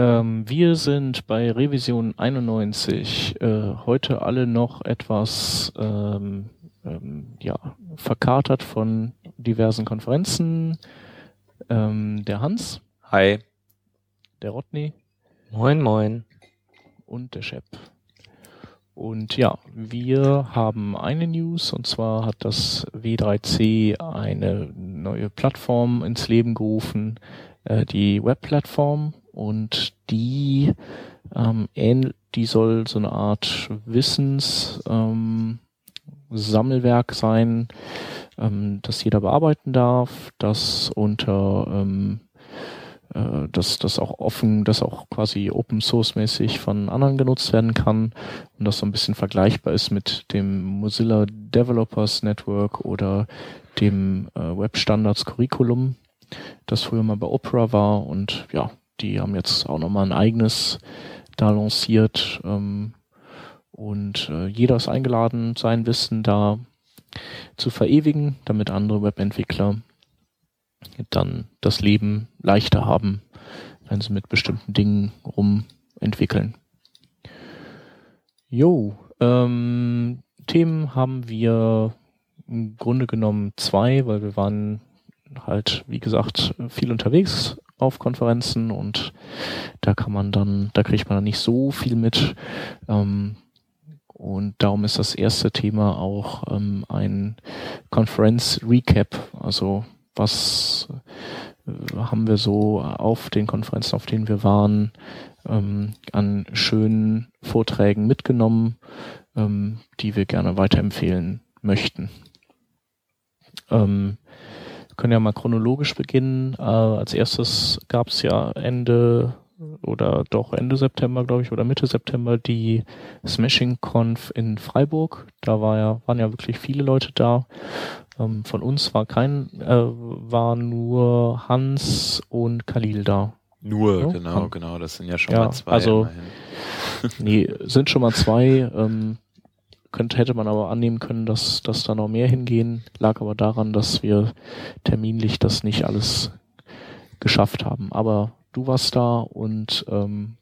Ähm, wir sind bei Revision 91 äh, heute alle noch etwas ähm, ähm, ja, verkatert von diversen Konferenzen. Ähm, der Hans. Hi. Der Rodney. Moin, moin. Und der Shep. Und ja, wir haben eine News und zwar hat das W3C eine neue Plattform ins Leben gerufen, äh, die Webplattform und die ähm, ähn die soll so eine Art Wissens ähm, Sammelwerk sein, ähm, das jeder bearbeiten darf, das unter ähm, äh, dass das auch offen, das auch quasi Open Source mäßig von anderen genutzt werden kann und das so ein bisschen vergleichbar ist mit dem Mozilla Developers Network oder dem äh, Web Standards Curriculum, das früher mal bei Opera war. Und ja, die haben jetzt auch nochmal ein eigenes da lanciert ähm, und äh, jeder ist eingeladen, sein Wissen da zu verewigen, damit andere Webentwickler dann das Leben leichter haben, wenn sie mit bestimmten Dingen rumentwickeln. Jo, ähm, Themen haben wir im Grunde genommen zwei, weil wir waren halt, wie gesagt, viel unterwegs auf Konferenzen und da kann man dann, da kriegt man dann nicht so viel mit. Ähm, und darum ist das erste Thema auch ähm, ein Konferenz-Recap, also was äh, haben wir so auf den Konferenzen, auf denen wir waren, ähm, an schönen Vorträgen mitgenommen, ähm, die wir gerne weiterempfehlen möchten. Ähm, können ja mal chronologisch beginnen. Äh, als erstes gab es ja Ende oder doch Ende September, glaube ich, oder Mitte September die Smashing Conf in Freiburg. Da war ja, waren ja wirklich viele Leute da. Ähm, von uns war kein, äh, war nur Hans und Khalil da. Nur, ja? genau, genau. Das sind ja schon ja, mal zwei. Also, nee, sind schon mal zwei. Ähm, könnte, hätte man aber annehmen können, dass, dass da noch mehr hingehen. Lag aber daran, dass wir terminlich das nicht alles geschafft haben. Aber du warst da und ähm,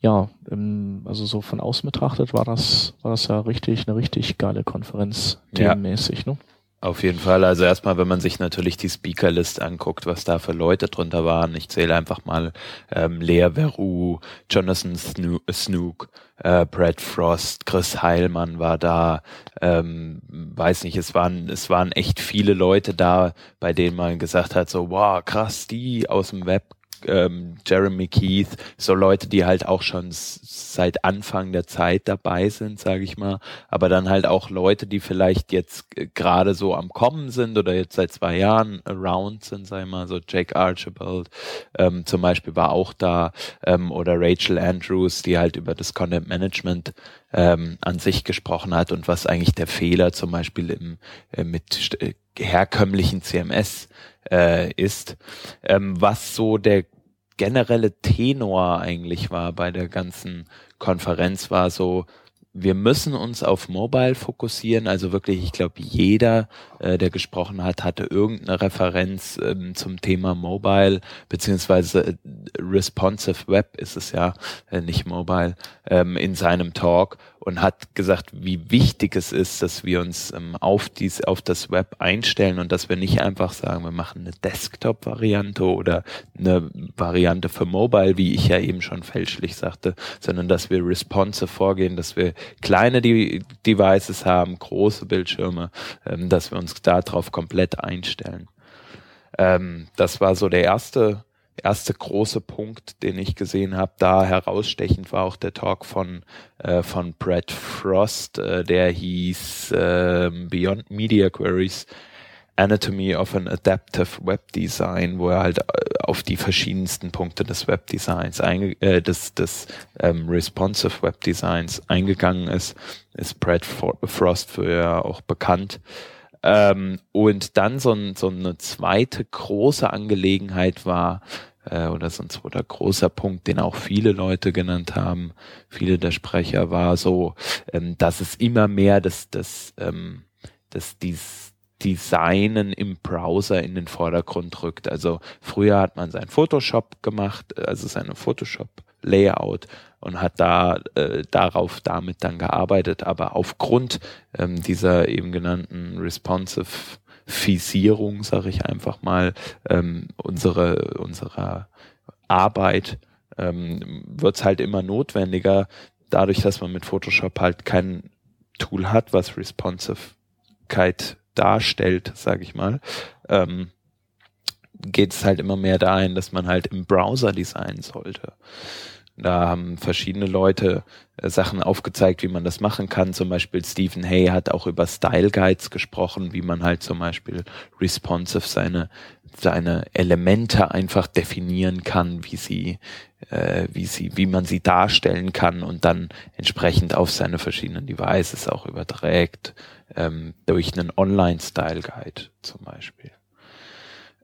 ja, ähm, also so von außen betrachtet war das, war das ja richtig, eine richtig geile Konferenz themenmäßig, ja. ne? Auf jeden Fall. Also erstmal, wenn man sich natürlich die Speakerlist anguckt, was da für Leute drunter waren. Ich zähle einfach mal ähm, Lea Veru, Jonathan Snook, äh, Brad Frost, Chris Heilmann war da. Ähm, weiß nicht, es waren es waren echt viele Leute da, bei denen man gesagt hat, so wow, krass, die aus dem Web ähm, Jeremy Keith, so Leute, die halt auch schon seit Anfang der Zeit dabei sind, sage ich mal, aber dann halt auch Leute, die vielleicht jetzt gerade so am Kommen sind oder jetzt seit zwei Jahren around sind, sag ich mal, so Jake Archibald ähm, zum Beispiel war auch da ähm, oder Rachel Andrews, die halt über das Content Management ähm, an sich gesprochen hat und was eigentlich der Fehler zum Beispiel im, äh, mit äh, herkömmlichen CMS äh, ist, ähm, was so der generelle Tenor eigentlich war bei der ganzen Konferenz, war so, wir müssen uns auf Mobile fokussieren. Also wirklich, ich glaube, jeder, äh, der gesprochen hat, hatte irgendeine Referenz ähm, zum Thema Mobile, beziehungsweise äh, responsive Web ist es ja, äh, nicht Mobile, ähm, in seinem Talk und hat gesagt, wie wichtig es ist, dass wir uns ähm, auf dies, auf das Web einstellen und dass wir nicht einfach sagen, wir machen eine Desktop-Variante oder eine Variante für Mobile, wie ich ja eben schon fälschlich sagte, sondern dass wir responsive vorgehen, dass wir kleine De Devices haben, große Bildschirme, ähm, dass wir uns darauf komplett einstellen. Ähm, das war so der erste erste große Punkt, den ich gesehen habe. Da herausstechend war auch der Talk von, äh, von Brad Frost, äh, der hieß äh, Beyond Media Queries. Anatomy of an Adaptive Web Design, wo er halt äh, auf die verschiedensten Punkte des Web Designs, äh, des, des ähm, Responsive Web Designs eingegangen ist, ist Brad Frost für auch bekannt. Ähm, und dann so, ein, so eine zweite große Angelegenheit war, äh, oder so ein zweiter großer Punkt, den auch viele Leute genannt haben, viele der Sprecher, war so, ähm, dass es immer mehr das, das, ähm, das, dies, Designen im Browser in den Vordergrund rückt. Also früher hat man sein Photoshop gemacht, also seine Photoshop Layout und hat da äh, darauf damit dann gearbeitet, aber aufgrund ähm, dieser eben genannten responsive Fisierung, sage ich einfach mal, ähm, unsere unserer Arbeit ähm, wird es halt immer notwendiger, dadurch, dass man mit Photoshop halt kein Tool hat, was Responsivekeit darstellt, sage ich mal, ähm, geht es halt immer mehr dahin, dass man halt im Browser designen sollte. Da haben verschiedene Leute äh, Sachen aufgezeigt, wie man das machen kann. Zum Beispiel Stephen Hay hat auch über Style Guides gesprochen, wie man halt zum Beispiel responsive seine seine Elemente einfach definieren kann, wie sie, äh, wie sie, wie man sie darstellen kann und dann entsprechend auf seine verschiedenen Devices auch überträgt, ähm, durch einen Online-Style-Guide zum Beispiel.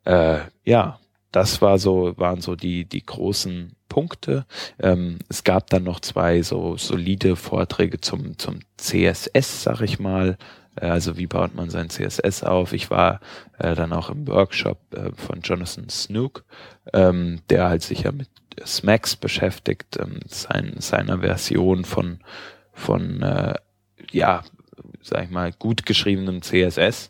Äh, ja, das war so, waren so die, die großen Punkte. Ähm, es gab dann noch zwei so solide Vorträge zum, zum CSS, sag ich mal. Äh, also wie baut man sein CSS auf? Ich war äh, dann auch im Workshop äh, von Jonathan Snook, ähm, der halt sich ja mit Smacks beschäftigt, ähm, sein, seiner Version von, von äh, ja, sag ich mal, gut geschriebenem CSS.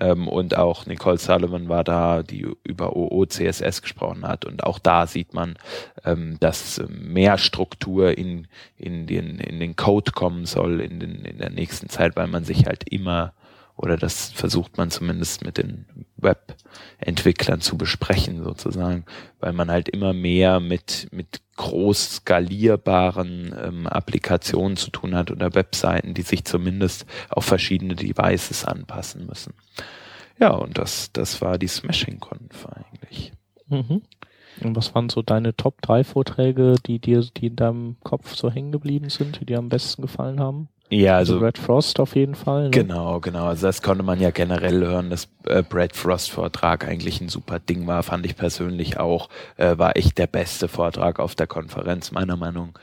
Ähm, und auch Nicole Sullivan war da, die über OOCSS gesprochen hat. Und auch da sieht man, ähm, dass mehr Struktur in, in, den, in den Code kommen soll in, den, in der nächsten Zeit, weil man sich halt immer oder das versucht man zumindest mit den Webentwicklern zu besprechen sozusagen, weil man halt immer mehr mit, mit groß skalierbaren ähm, Applikationen zu tun hat oder Webseiten, die sich zumindest auf verschiedene Devices anpassen müssen. Ja, und das, das war die Smashing Conf eigentlich. Mhm. Und was waren so deine Top 3 Vorträge, die dir, die in deinem Kopf so hängen geblieben sind, die dir am besten gefallen haben? Ja, also, also Brad Frost auf jeden Fall. Ne? Genau, genau. Also das konnte man ja generell hören, dass äh, Brad Frost Vortrag eigentlich ein super Ding war, fand ich persönlich auch. Äh, war echt der beste Vortrag auf der Konferenz, meiner Meinung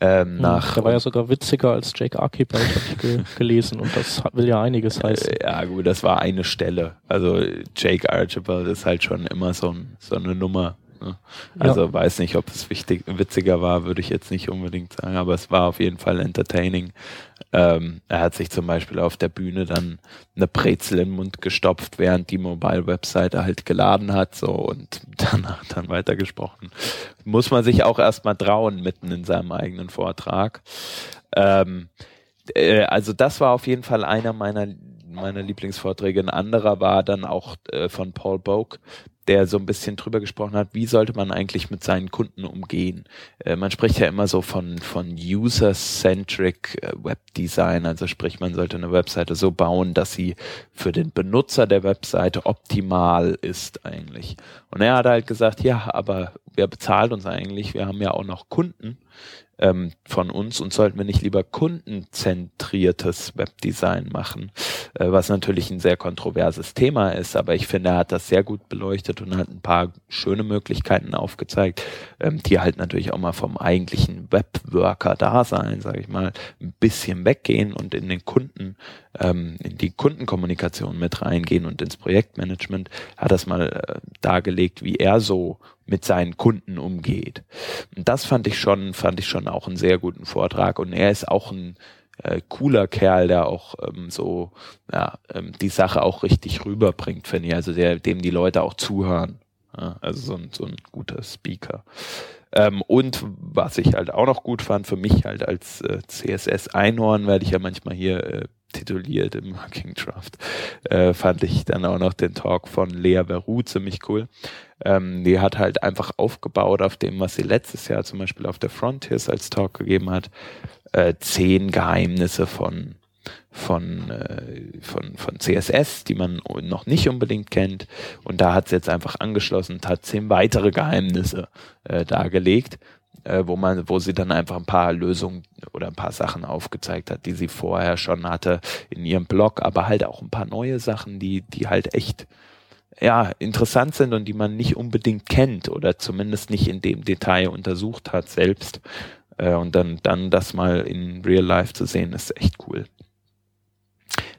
ähm, nach. Der war ja sogar witziger als Jake Archibald, habe ich ge gelesen und das will ja einiges heißen. Äh, ja gut, das war eine Stelle. Also Jake Archibald ist halt schon immer so, ein, so eine Nummer. Ne? Also ja. weiß nicht, ob es wichtig, witziger war, würde ich jetzt nicht unbedingt sagen, aber es war auf jeden Fall entertaining. Ähm, er hat sich zum Beispiel auf der Bühne dann eine Brezel den Mund gestopft, während die Mobile-Webseite halt geladen hat, so und danach dann weitergesprochen. Muss man sich auch erstmal trauen, mitten in seinem eigenen Vortrag. Ähm, äh, also das war auf jeden Fall einer meiner meiner Lieblingsvorträge. Ein anderer war dann auch äh, von Paul Boak, der so ein bisschen drüber gesprochen hat, wie sollte man eigentlich mit seinen Kunden umgehen. Äh, man spricht ja immer so von, von User-Centric äh, Webdesign, also sprich, man sollte eine Webseite so bauen, dass sie für den Benutzer der Webseite optimal ist eigentlich. Und er hat halt gesagt, ja, aber wer bezahlt uns eigentlich? Wir haben ja auch noch Kunden ähm, von uns und sollten wir nicht lieber kundenzentriertes Webdesign machen, äh, was natürlich ein sehr kontroverses Thema ist, aber ich finde, er hat das sehr gut beleuchtet und hat ein paar schöne Möglichkeiten aufgezeigt, ähm, die halt natürlich auch mal vom eigentlichen Webworker-Dasein, sage ich mal, ein bisschen weggehen und in den Kunden, ähm, in die Kundenkommunikation mit reingehen und ins Projektmanagement, hat das mal äh, dargelegt, wie er so mit seinen Kunden umgeht. Und das fand ich schon, fand ich schon auch einen sehr guten Vortrag. Und er ist auch ein äh, cooler Kerl, der auch ähm, so ja, ähm, die Sache auch richtig rüberbringt, finde ich. Also der, dem die Leute auch zuhören. Also so ein, so ein guter Speaker. Ähm, und was ich halt auch noch gut fand, für mich halt als äh, CSS-Einhorn, werde ich ja manchmal hier äh, tituliert im Working Draft, äh, fand ich dann auch noch den Talk von Lea Beru ziemlich cool. Ähm, die hat halt einfach aufgebaut auf dem, was sie letztes Jahr zum Beispiel auf der Frontiers als Talk gegeben hat, äh, zehn Geheimnisse von von, äh, von, von CSS, die man noch nicht unbedingt kennt. Und da hat sie jetzt einfach angeschlossen und hat zehn weitere Geheimnisse äh, dargelegt äh, wo man, wo sie dann einfach ein paar Lösungen oder ein paar Sachen aufgezeigt hat, die sie vorher schon hatte in ihrem Blog, aber halt auch ein paar neue Sachen, die, die halt echt ja, interessant sind und die man nicht unbedingt kennt oder zumindest nicht in dem Detail untersucht hat selbst. Äh, und dann, dann das mal in Real Life zu sehen, ist echt cool.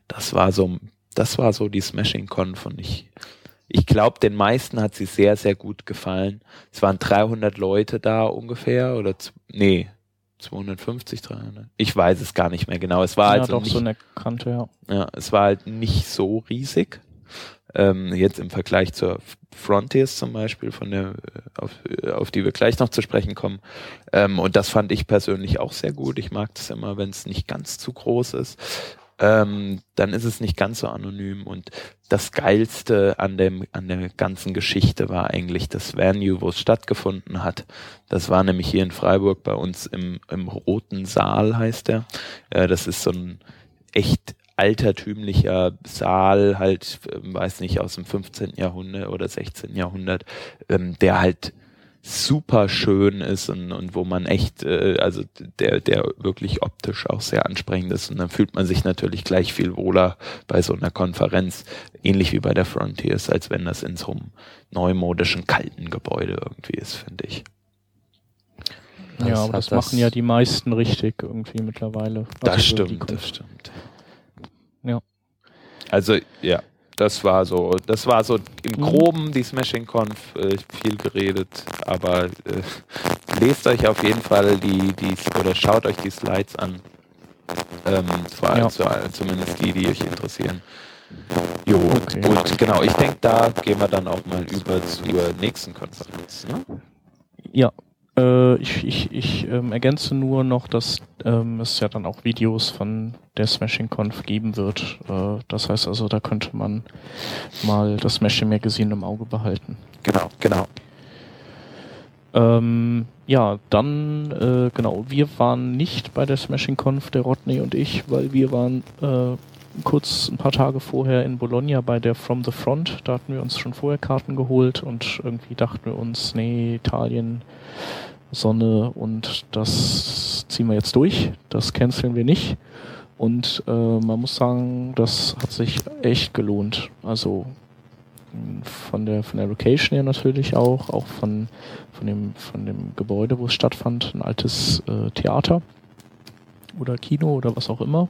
Das war so das war so die Smashing Conf und ich, ich glaube, den meisten hat sie sehr, sehr gut gefallen. Es waren 300 Leute da ungefähr oder, nee, 250, 300. Ich weiß es gar nicht mehr genau. Es war ja, also doch nicht, so eine Kante, ja. ja, es war halt nicht so riesig. Ähm, jetzt im Vergleich zur Frontiers zum Beispiel, von der, auf, auf die wir gleich noch zu sprechen kommen. Ähm, und das fand ich persönlich auch sehr gut. Ich mag das immer, wenn es nicht ganz zu groß ist. Ähm, dann ist es nicht ganz so anonym und das geilste an dem an der ganzen Geschichte war eigentlich das Venue, wo es stattgefunden hat. Das war nämlich hier in Freiburg bei uns im im Roten Saal heißt der. Äh, das ist so ein echt altertümlicher Saal, halt, ähm, weiß nicht, aus dem 15. Jahrhundert oder 16. Jahrhundert, ähm, der halt super schön ist und, und wo man echt, äh, also der, der wirklich optisch auch sehr ansprechend ist. Und dann fühlt man sich natürlich gleich viel wohler bei so einer Konferenz, ähnlich wie bei der Frontiers, als wenn das in so einem neumodischen, kalten Gebäude irgendwie ist, finde ich. ja, Das aber hat das, das- machen ja die meisten richtig irgendwie mittlerweile. Das Also so die stimmt, das stimmt. Ja. Also, ja, das war so, das war so im Mhm. Groben die Smashing Conf, äh, viel geredet, aber äh, lest euch auf jeden Fall die, die, oder schaut euch die Slides an. Ähm, allem Ja. zu, zumindest die, die euch interessieren. Jo, Okay. und genau, ich denke, da gehen wir dann auch mal über zur nächsten Konferenz. Ne? Ja, äh, ich, ich, ich ähm, ergänze nur noch, dass ähm, es ja dann auch Videos von der Smashing Conf geben wird. Äh, das heißt also, da könnte man mal das Smashing Magazine im Auge behalten. Genau, genau. Ähm, ja, dann, äh, genau, wir waren nicht bei der Smashing Conf, der Rodney und ich, weil wir waren äh, kurz ein paar Tage vorher in Bologna bei der From the Front. Da hatten wir uns schon vorher Karten geholt und irgendwie dachten wir uns, nee, Italien, Sonne und das ziehen wir jetzt durch. Das canceln wir nicht. Und äh, man muss sagen, das hat sich echt gelohnt. Also von der von der Location her natürlich auch, auch von von dem von dem Gebäude, wo es stattfand, ein altes äh, Theater oder Kino oder was auch immer.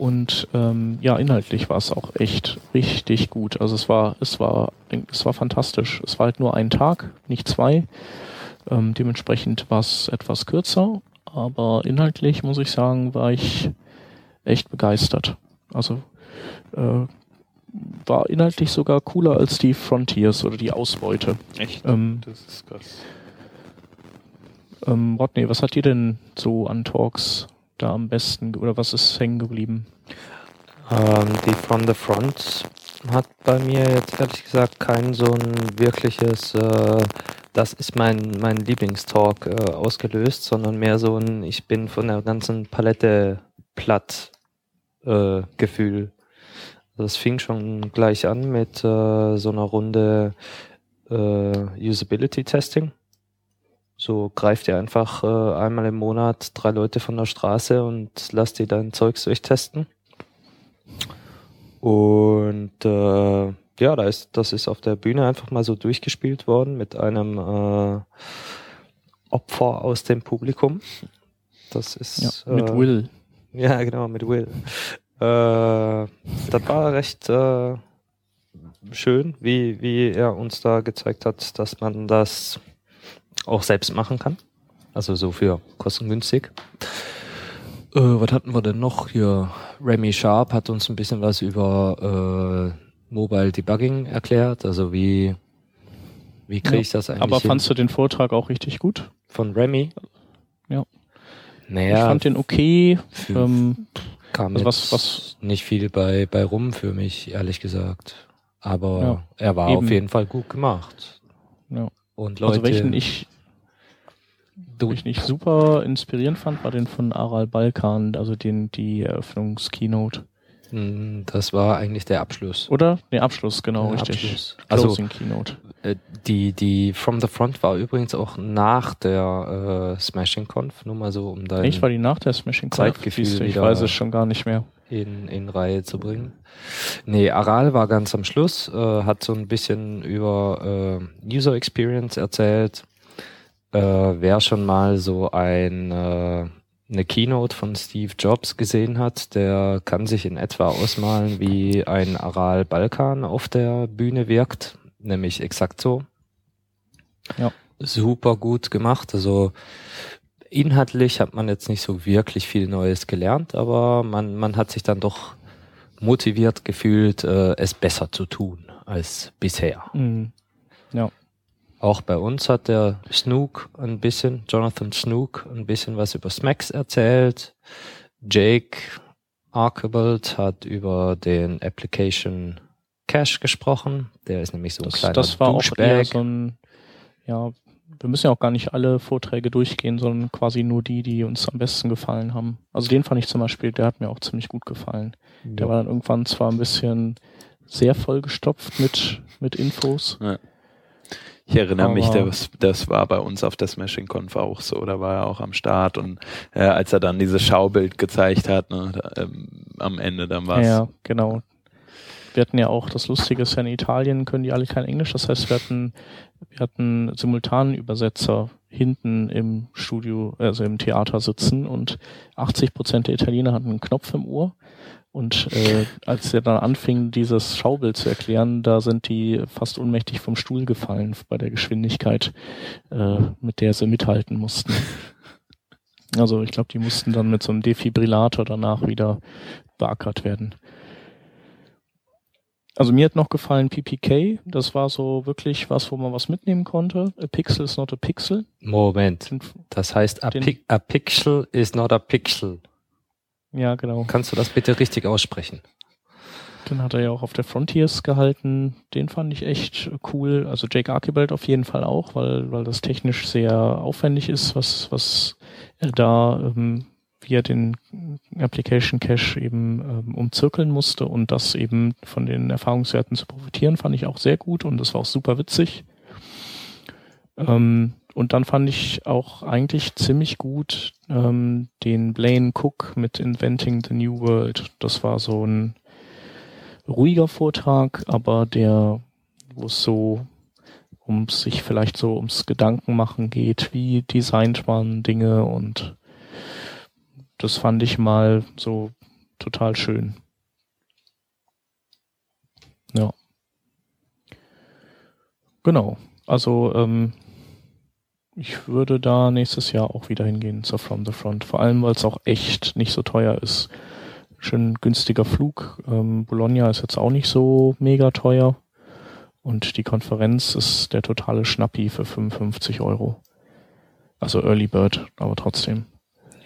Und ähm, ja, inhaltlich war es auch echt richtig gut. Also es war es war es war fantastisch. Es war halt nur ein Tag, nicht zwei. Ähm, dementsprechend war es etwas kürzer, aber inhaltlich muss ich sagen, war ich echt begeistert. Also äh, war inhaltlich sogar cooler als die Frontiers oder die Ausbeute. Echt? Ähm, das ist krass. ähm, Rodney, was hat dir denn so an Talks da am besten oder was ist hängen geblieben? Ähm, die From the Front hat bei mir jetzt ehrlich gesagt kein so ein wirkliches, äh, das ist mein, mein Lieblingstalk äh, ausgelöst, sondern mehr so ein, ich bin von der ganzen Palette platt äh, Gefühl. Das fing schon gleich an mit äh, so einer Runde äh, Usability Testing. So greift ihr einfach äh, einmal im Monat drei Leute von der Straße und lasst die dein Zeugs durchtesten. Und äh, ja, da ist, das ist auf der Bühne einfach mal so durchgespielt worden mit einem äh, Opfer aus dem Publikum. Das ist Ja, mit äh, Will. Ja, genau, mit Will. Äh, das war recht äh, schön, wie, wie er uns da gezeigt hat, dass man das auch selbst machen kann. Also so für kostengünstig. Äh, was hatten wir denn noch hier? Remy Sharp hat uns ein bisschen was über äh, Mobile Debugging erklärt. Also wie, wie kriege Ja, ich das eigentlich Aber hin? fandst du den Vortrag auch richtig gut? von Remy? Ja. Naja, Ich fand den okay. Ähm, kam also was- was- nicht viel bei, bei rum für mich, ehrlich gesagt. Aber Ja, er war eben. auf jeden Fall gut gemacht. ja. Und Leute, Also welchen ich, du, ich nicht super inspirierend fand, war den von Aral Balkan, also den die Eröffnungskeynote. mh, das war eigentlich der Abschluss. Oder? Nee, Abschluss, genau, Der richtig. Abschluss. Also Closing Keynote. äh, die, die From the Front war übrigens auch nach der äh, Smashing Conf, nur mal so, um da Echt, war die nach der Smashing Conf? Zeitgefühl Ich weiß es schon gar nicht mehr. In, in Reihe zu bringen. Nee, Aral war ganz am Schluss, äh, hat so ein bisschen über äh, User Experience erzählt. Äh, wer schon mal so ein äh, eine Keynote von Steve Jobs gesehen hat, der kann sich in etwa ausmalen, wie ein Aral Balkan auf der Bühne wirkt, nämlich exakt so. Ja. Super gut gemacht. Also inhaltlich hat man jetzt nicht so wirklich viel Neues gelernt, aber man, man hat sich dann doch motiviert gefühlt, äh, es besser zu tun als bisher. Mhm. Ja. Auch bei uns hat der Snook ein bisschen, Jonathan Snook, ein bisschen was über Smacks erzählt. Jake Archibald hat über den Application Cache gesprochen. Der ist nämlich so ein das, kleiner Das war auch eher so ein, ja, wir müssen ja auch gar nicht alle Vorträge durchgehen, sondern quasi nur die, die uns am besten gefallen haben. Also den fand ich zum Beispiel, der hat mir auch ziemlich gut gefallen. Ja. Der war dann irgendwann zwar ein bisschen sehr vollgestopft mit, mit Infos. Ja. Ich erinnere Aber mich, das, das war bei uns auf der Smashing Conf auch so, da war er auch am Start und äh, als er dann dieses Schaubild gezeigt hat, ne, da, ähm, am Ende dann war es. Ja, genau. Wir hatten ja auch, das Lustige ist ja in Italien können die alle kein Englisch, das heißt wir hatten, wir hatten simultanen Übersetzer hinten im Studio, also im Theater sitzen und 80 Prozent der Italiener hatten einen Knopf im Ohr und äh, als er dann anfing, dieses Schaubild zu erklären, da sind die fast ohnmächtig vom Stuhl gefallen bei der Geschwindigkeit, äh, mit der sie mithalten mussten. Also ich glaube, die mussten dann mit so einem Defibrillator danach wieder beackert werden. Also mir hat noch gefallen PPK. Das war so wirklich was, wo man was mitnehmen konnte. A pixel is not a pixel. Moment. Das heißt, a, pi a pixel is not a pixel. Ja, genau. Kannst du das bitte richtig aussprechen? Dann hat er ja auch auf der Frontiers gehalten. Den fand ich echt cool. Also Jake Archibald auf jeden Fall auch, weil, weil das technisch sehr aufwendig ist, was, was er da ähm, via den Application Cache eben ähm, umzirkeln musste und das eben von den Erfahrungswerten zu profitieren, fand ich auch sehr gut und das war auch super witzig. Ähm, und dann fand ich auch eigentlich ziemlich gut ähm, den Blaine Cook mit Inventing the New World. Das war so ein ruhiger Vortrag, aber der, wo es so um sich vielleicht so ums Gedankenmachen geht, wie designt man Dinge und das fand ich mal so total schön. Ja. Genau. Also ähm, ich würde da nächstes Jahr auch wieder hingehen zur From the Front. Vor allem, weil es auch echt nicht so teuer ist. Schön günstiger Flug. Ähm, Bologna ist jetzt auch nicht so mega teuer. Und die Konferenz ist der totale Schnappi für 55 Euro. Also Early Bird, aber trotzdem.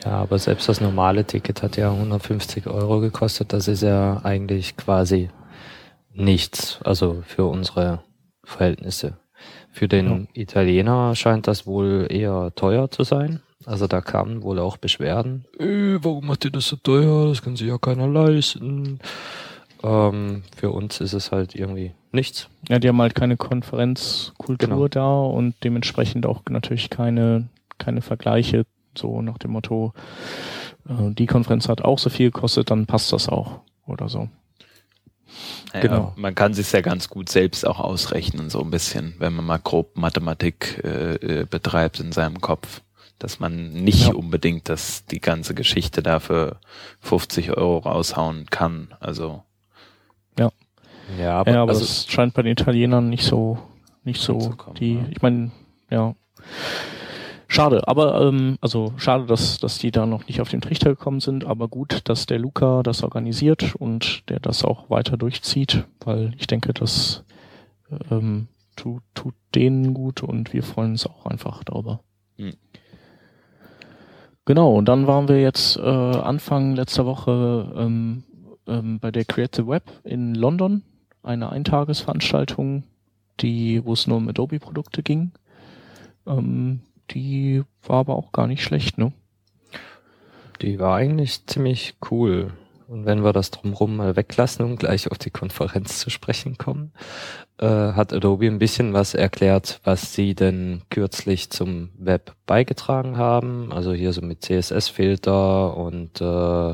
Ja, aber selbst das normale Ticket hat ja 150 Euro gekostet. Das ist ja eigentlich quasi nichts. Also für unsere Verhältnisse. Für den ja. Italiener scheint das wohl eher teuer zu sein. Also da kamen wohl auch Beschwerden. Äh, warum macht ihr das so teuer? Das kann sich ja keiner leisten. Ähm, für uns ist es halt irgendwie nichts. Ja, die haben halt keine Konferenzkultur genau. da und dementsprechend auch natürlich keine, keine Vergleiche, so nach dem Motto, äh, die Konferenz hat auch so viel gekostet, dann passt das auch oder so. Ja, genau. Man kann sich ja ganz gut selbst auch ausrechnen, so ein bisschen, wenn man mal grob Mathematik äh, äh betreibt in seinem Kopf. Dass man nicht ja. unbedingt das, die ganze Geschichte dafür 50 Euro raushauen kann. Also. Ja. Ja, aber, ja, aber also, das scheint bei den Italienern nicht so, nicht so, die, ja. ich meine, ja. Schade, aber ähm, also schade, dass, dass die da noch nicht auf den Trichter gekommen sind, aber gut, dass der Luca das organisiert und der das auch weiter durchzieht, weil ich denke, das ähm, tut, tut denen gut und wir freuen uns auch einfach darüber. Hm. Genau, und dann waren wir jetzt äh, Anfang letzter Woche ähm, ähm, bei der Create the Web in London, eine Eintagesveranstaltung, die, wo es nur um Adobe-Produkte ging. Ähm, die war aber auch gar nicht schlecht, ne? Die war eigentlich ziemlich cool. Und wenn wir das drumherum mal weglassen und gleich auf die Konferenz zu sprechen kommen, äh, hat Adobe ein bisschen was erklärt, was sie denn kürzlich zum Web beigetragen haben. Also hier so mit CSS-Filter und äh,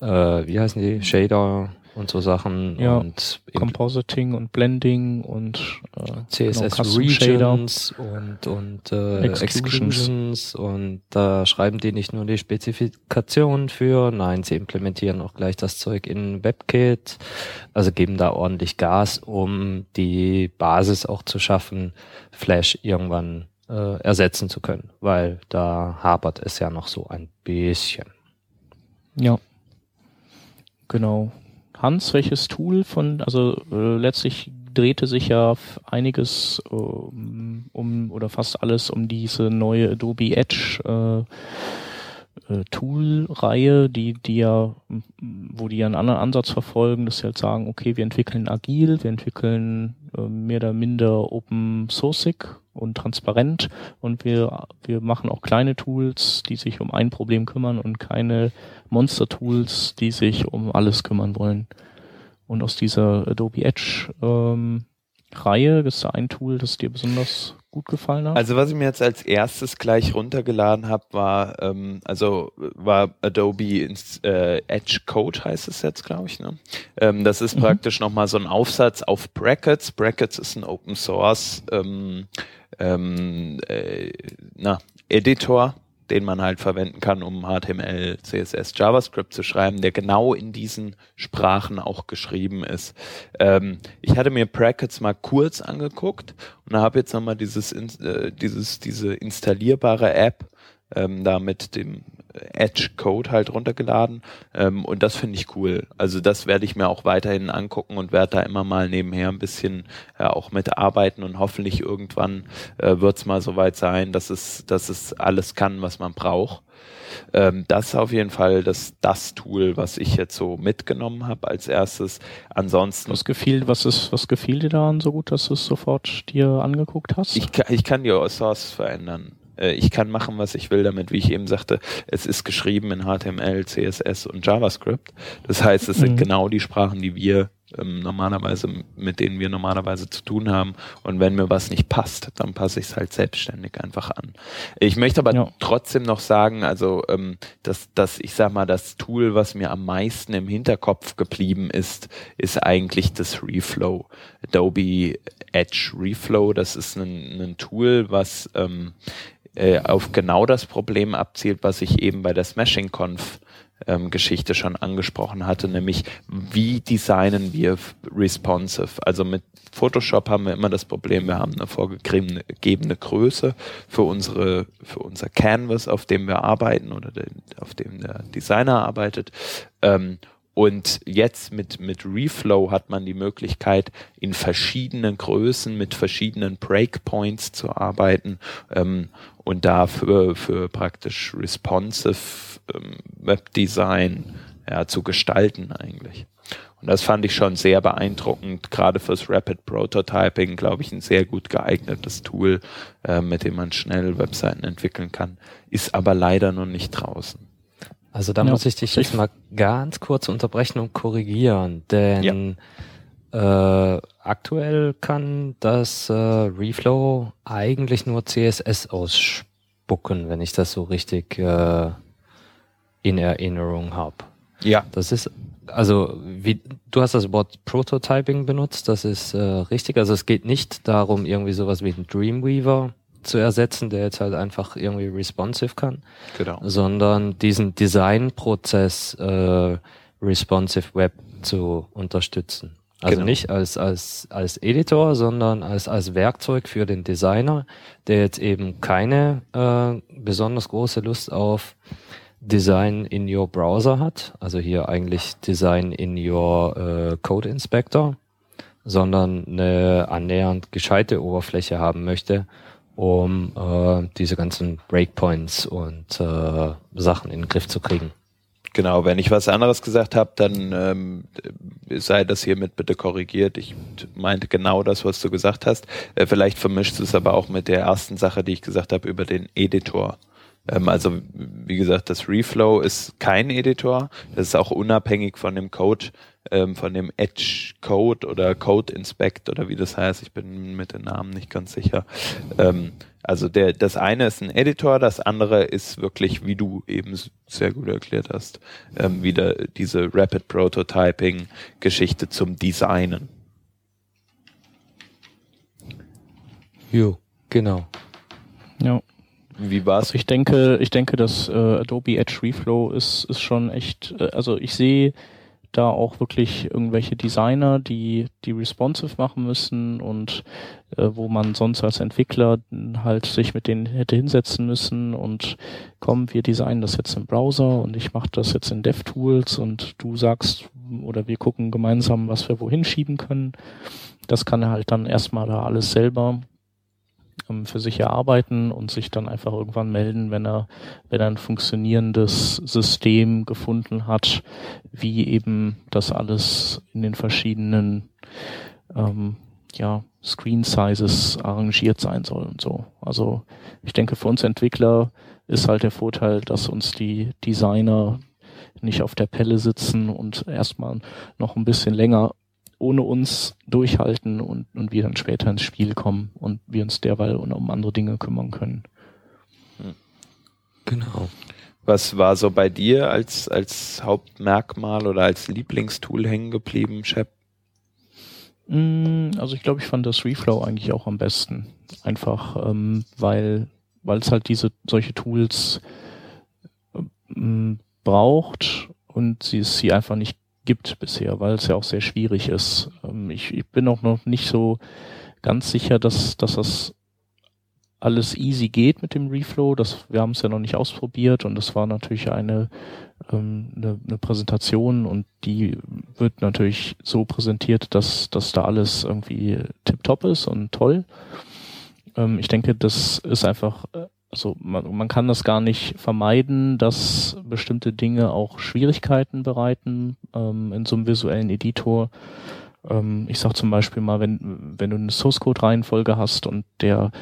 äh, wie heißen die? Shader. Und so Sachen Ja, und Compositing und Blending und äh, CSS genau. Regions und, und äh, Exclusions. Exclusions. und da schreiben die nicht nur die Spezifikation für, nein, sie implementieren auch gleich das Zeug in WebKit, also geben da ordentlich Gas, um die Basis auch zu schaffen, Flash irgendwann äh, ersetzen zu können, weil da hapert es ja noch so ein bisschen. Ja. Genau. Hans, welches Tool von, also äh, letztlich drehte sich ja einiges ähm, um oder fast alles um diese neue Adobe Edge äh, äh, Tool-Reihe, die, die ja, m- wo die ja einen anderen Ansatz verfolgen, dass sie halt sagen, okay, wir entwickeln agil, wir entwickeln äh, mehr oder minder open sourceig und transparent und wir, wir machen auch kleine Tools, die sich um ein Problem kümmern und keine Monster-Tools, die sich um alles kümmern wollen. Und aus dieser Adobe Edge ähm, Reihe, das ist da ein Tool, das dir besonders gut gefallen hat? Also was ich mir jetzt als erstes gleich runtergeladen habe, war ähm, also war Adobe ins, äh, Edge Code heißt es jetzt, glaube ich. Ne? Ähm, das ist Mhm. praktisch nochmal so ein Aufsatz auf Brackets. Brackets ist ein Open Source ähm, ähm, äh, na, Editor, den man halt verwenden kann, um HTML, CSS, JavaScript zu schreiben, der genau in diesen Sprachen auch geschrieben ist. Ähm, ich hatte mir Brackets mal kurz angeguckt und habe jetzt nochmal dieses, äh, dieses, diese installierbare App ähm, da mit dem Edge Code halt runtergeladen ähm, und das finde ich cool. Also das werde ich mir auch weiterhin angucken und werde da immer mal nebenher ein bisschen äh, auch mitarbeiten und hoffentlich irgendwann äh, wird es mal soweit sein, dass es, dass es alles kann, was man braucht. Ähm, das ist auf jeden Fall das, das Tool, was ich jetzt so mitgenommen habe als erstes. Ansonsten was gefiel, was ist, was gefiel dir daran so gut, dass du es sofort dir angeguckt hast? Ich kann, ich kann die Source verändern. Äh, Ich kann machen, was ich will damit. Wie ich eben sagte, es ist geschrieben in HTML, CSS und JavaScript. Das heißt, es sind Mhm. genau die Sprachen, die wir ähm, normalerweise, mit denen wir normalerweise zu tun haben. Und wenn mir was nicht passt, dann passe ich es halt selbstständig einfach an. Ich möchte aber Ja. trotzdem noch sagen, also ähm, dass, dass ich sag mal, das Tool, was mir am meisten im Hinterkopf geblieben ist, ist eigentlich das Reflow. Adobe Edge Reflow, das ist ein, ein Tool, was ähm, äh, auf genau das Problem abzielt, was ich eben bei der Smashing Conf ähm, Geschichte schon angesprochen hatte, nämlich wie designen wir responsive? Also mit Photoshop haben wir immer das Problem, wir haben eine vorgegebene gegebene Größe für unsere für unser Canvas, auf dem wir arbeiten oder den, auf dem der Designer arbeitet. Ähm, und jetzt mit, mit Reflow hat man die Möglichkeit, in verschiedenen Größen mit verschiedenen Breakpoints zu arbeiten ähm, und dafür für praktisch responsive ähm, Webdesign ja, zu gestalten eigentlich. Und das fand ich schon sehr beeindruckend, gerade fürs Rapid Prototyping, glaube ich, ein sehr gut geeignetes Tool, äh, mit dem man schnell Webseiten entwickeln kann, ist aber leider noch nicht draußen. Also da Ja, muss ich dich ich- jetzt mal ganz kurz unterbrechen und korrigieren, denn äh, aktuell kann das äh, Reflow eigentlich nur CSS ausspucken, wenn ich das so richtig äh, in Erinnerung habe. Ja. Das ist also wie du hast das Wort Prototyping benutzt, das ist äh, richtig. Also es geht nicht darum, irgendwie sowas wie einen Dreamweaver zu ersetzen, der jetzt halt einfach irgendwie responsive kann, Genau. sondern diesen Designprozess äh, responsive Web zu unterstützen. Also Genau. nicht als, als, als Editor, sondern als, als Werkzeug für den Designer, der jetzt eben keine äh, besonders große Lust auf Design in your Browser hat, also hier eigentlich Design in your äh, Code Inspector, sondern eine annähernd gescheite Oberfläche haben möchte, um äh, diese ganzen Breakpoints und äh, Sachen in den Griff zu kriegen. Genau, wenn ich was anderes gesagt habe, dann ähm, sei das hiermit bitte korrigiert. Ich meinte genau das, was du gesagt hast. Äh, vielleicht vermischt es aber auch mit der ersten Sache, die ich gesagt habe über den Editor. Ähm, also wie gesagt, das Reflow ist kein Editor. Das ist auch unabhängig von dem Code, ähm, von dem Edge Code oder Code Inspect oder wie das heißt. Ich bin mit den Namen nicht ganz sicher. Ähm, Also der, das eine ist ein Editor, das andere ist wirklich, wie du eben sehr gut erklärt hast, ähm, wieder diese Rapid Prototyping Geschichte zum Designen. Jo, genau. Ja. Wie war's? Also ich denke, ich denke, dass äh, Adobe Edge Reflow ist, ist schon echt, äh, also ich sehe da auch wirklich irgendwelche Designer, die die responsive machen müssen und äh, wo man sonst als Entwickler halt sich mit denen hätte hinsetzen müssen und komm, wir designen das jetzt im Browser und ich mache das jetzt in DevTools und du sagst oder wir gucken gemeinsam, was wir wohin schieben können. Das kann er halt dann erstmal da alles selber für sich erarbeiten und sich dann einfach irgendwann melden, wenn er, wenn er ein funktionierendes System gefunden hat, wie eben das alles in den verschiedenen ähm, ja, Screen Sizes arrangiert sein soll und so. Also ich denke, für uns Entwickler ist halt der Vorteil, dass uns die Designer nicht auf der Pelle sitzen und erstmal noch ein bisschen länger ohne uns durchhalten und, und wir dann später ins Spiel kommen und wir uns derweil um andere Dinge kümmern können. Genau. Was war so bei dir als, als Hauptmerkmal oder als Lieblingstool hängen geblieben, Shep? Mm, also ich glaube, ich fand das Reflow eigentlich auch am besten. Einfach, ähm, weil weil es halt diese solche Tools ähm, braucht und sie es sie einfach nicht gibt bisher, weil es ja auch sehr schwierig ist. Ähm, ich, ich bin auch noch nicht so ganz sicher, dass, dass das alles easy geht mit dem Reflow. Das, wir haben es ja noch nicht ausprobiert und das war natürlich eine, ähm, eine, eine Präsentation und die wird natürlich so präsentiert, dass, dass da alles irgendwie tiptop ist und toll. Ähm, ich denke, das ist einfach äh, also man, man kann das gar nicht vermeiden, dass bestimmte Dinge auch Schwierigkeiten bereiten ähm, in so einem visuellen Editor. Ähm, ich sag zum Beispiel mal, wenn, wenn du eine Source Code Reihenfolge hast und der,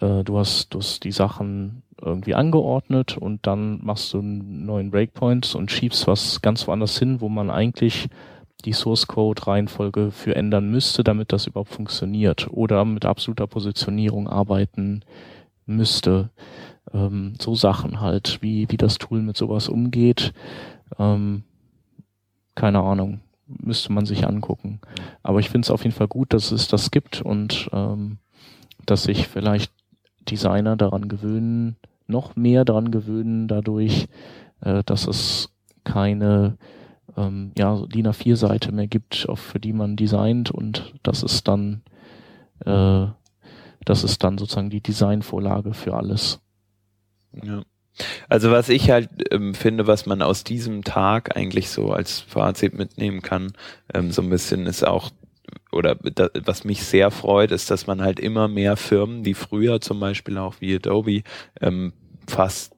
äh, du hast, du hast die Sachen irgendwie angeordnet und dann machst du einen neuen Breakpoint und schiebst was ganz woanders hin, wo man eigentlich die Source Code Reihenfolge für ändern müsste, damit das überhaupt funktioniert oder mit absoluter Positionierung arbeiten müsste. Ähm, so Sachen halt, wie, wie das Tool mit sowas umgeht. Ähm, keine Ahnung, müsste man sich angucken. Aber ich finde es auf jeden Fall gut, dass es das gibt und ähm, dass sich vielleicht Designer daran gewöhnen, noch mehr daran gewöhnen, dadurch, äh, dass es keine ähm, ja, DIN A4-Seite mehr gibt, auf, für die man designt und dass es dann äh, das ist dann sozusagen die Designvorlage für alles. Ja. Also was ich halt ähm, finde, was man aus diesem Tag eigentlich so als Fazit mitnehmen kann, ähm, so ein bisschen ist auch oder da, was mich sehr freut, ist, dass man halt immer mehr Firmen, die früher zum Beispiel auch wie Adobe ähm, fast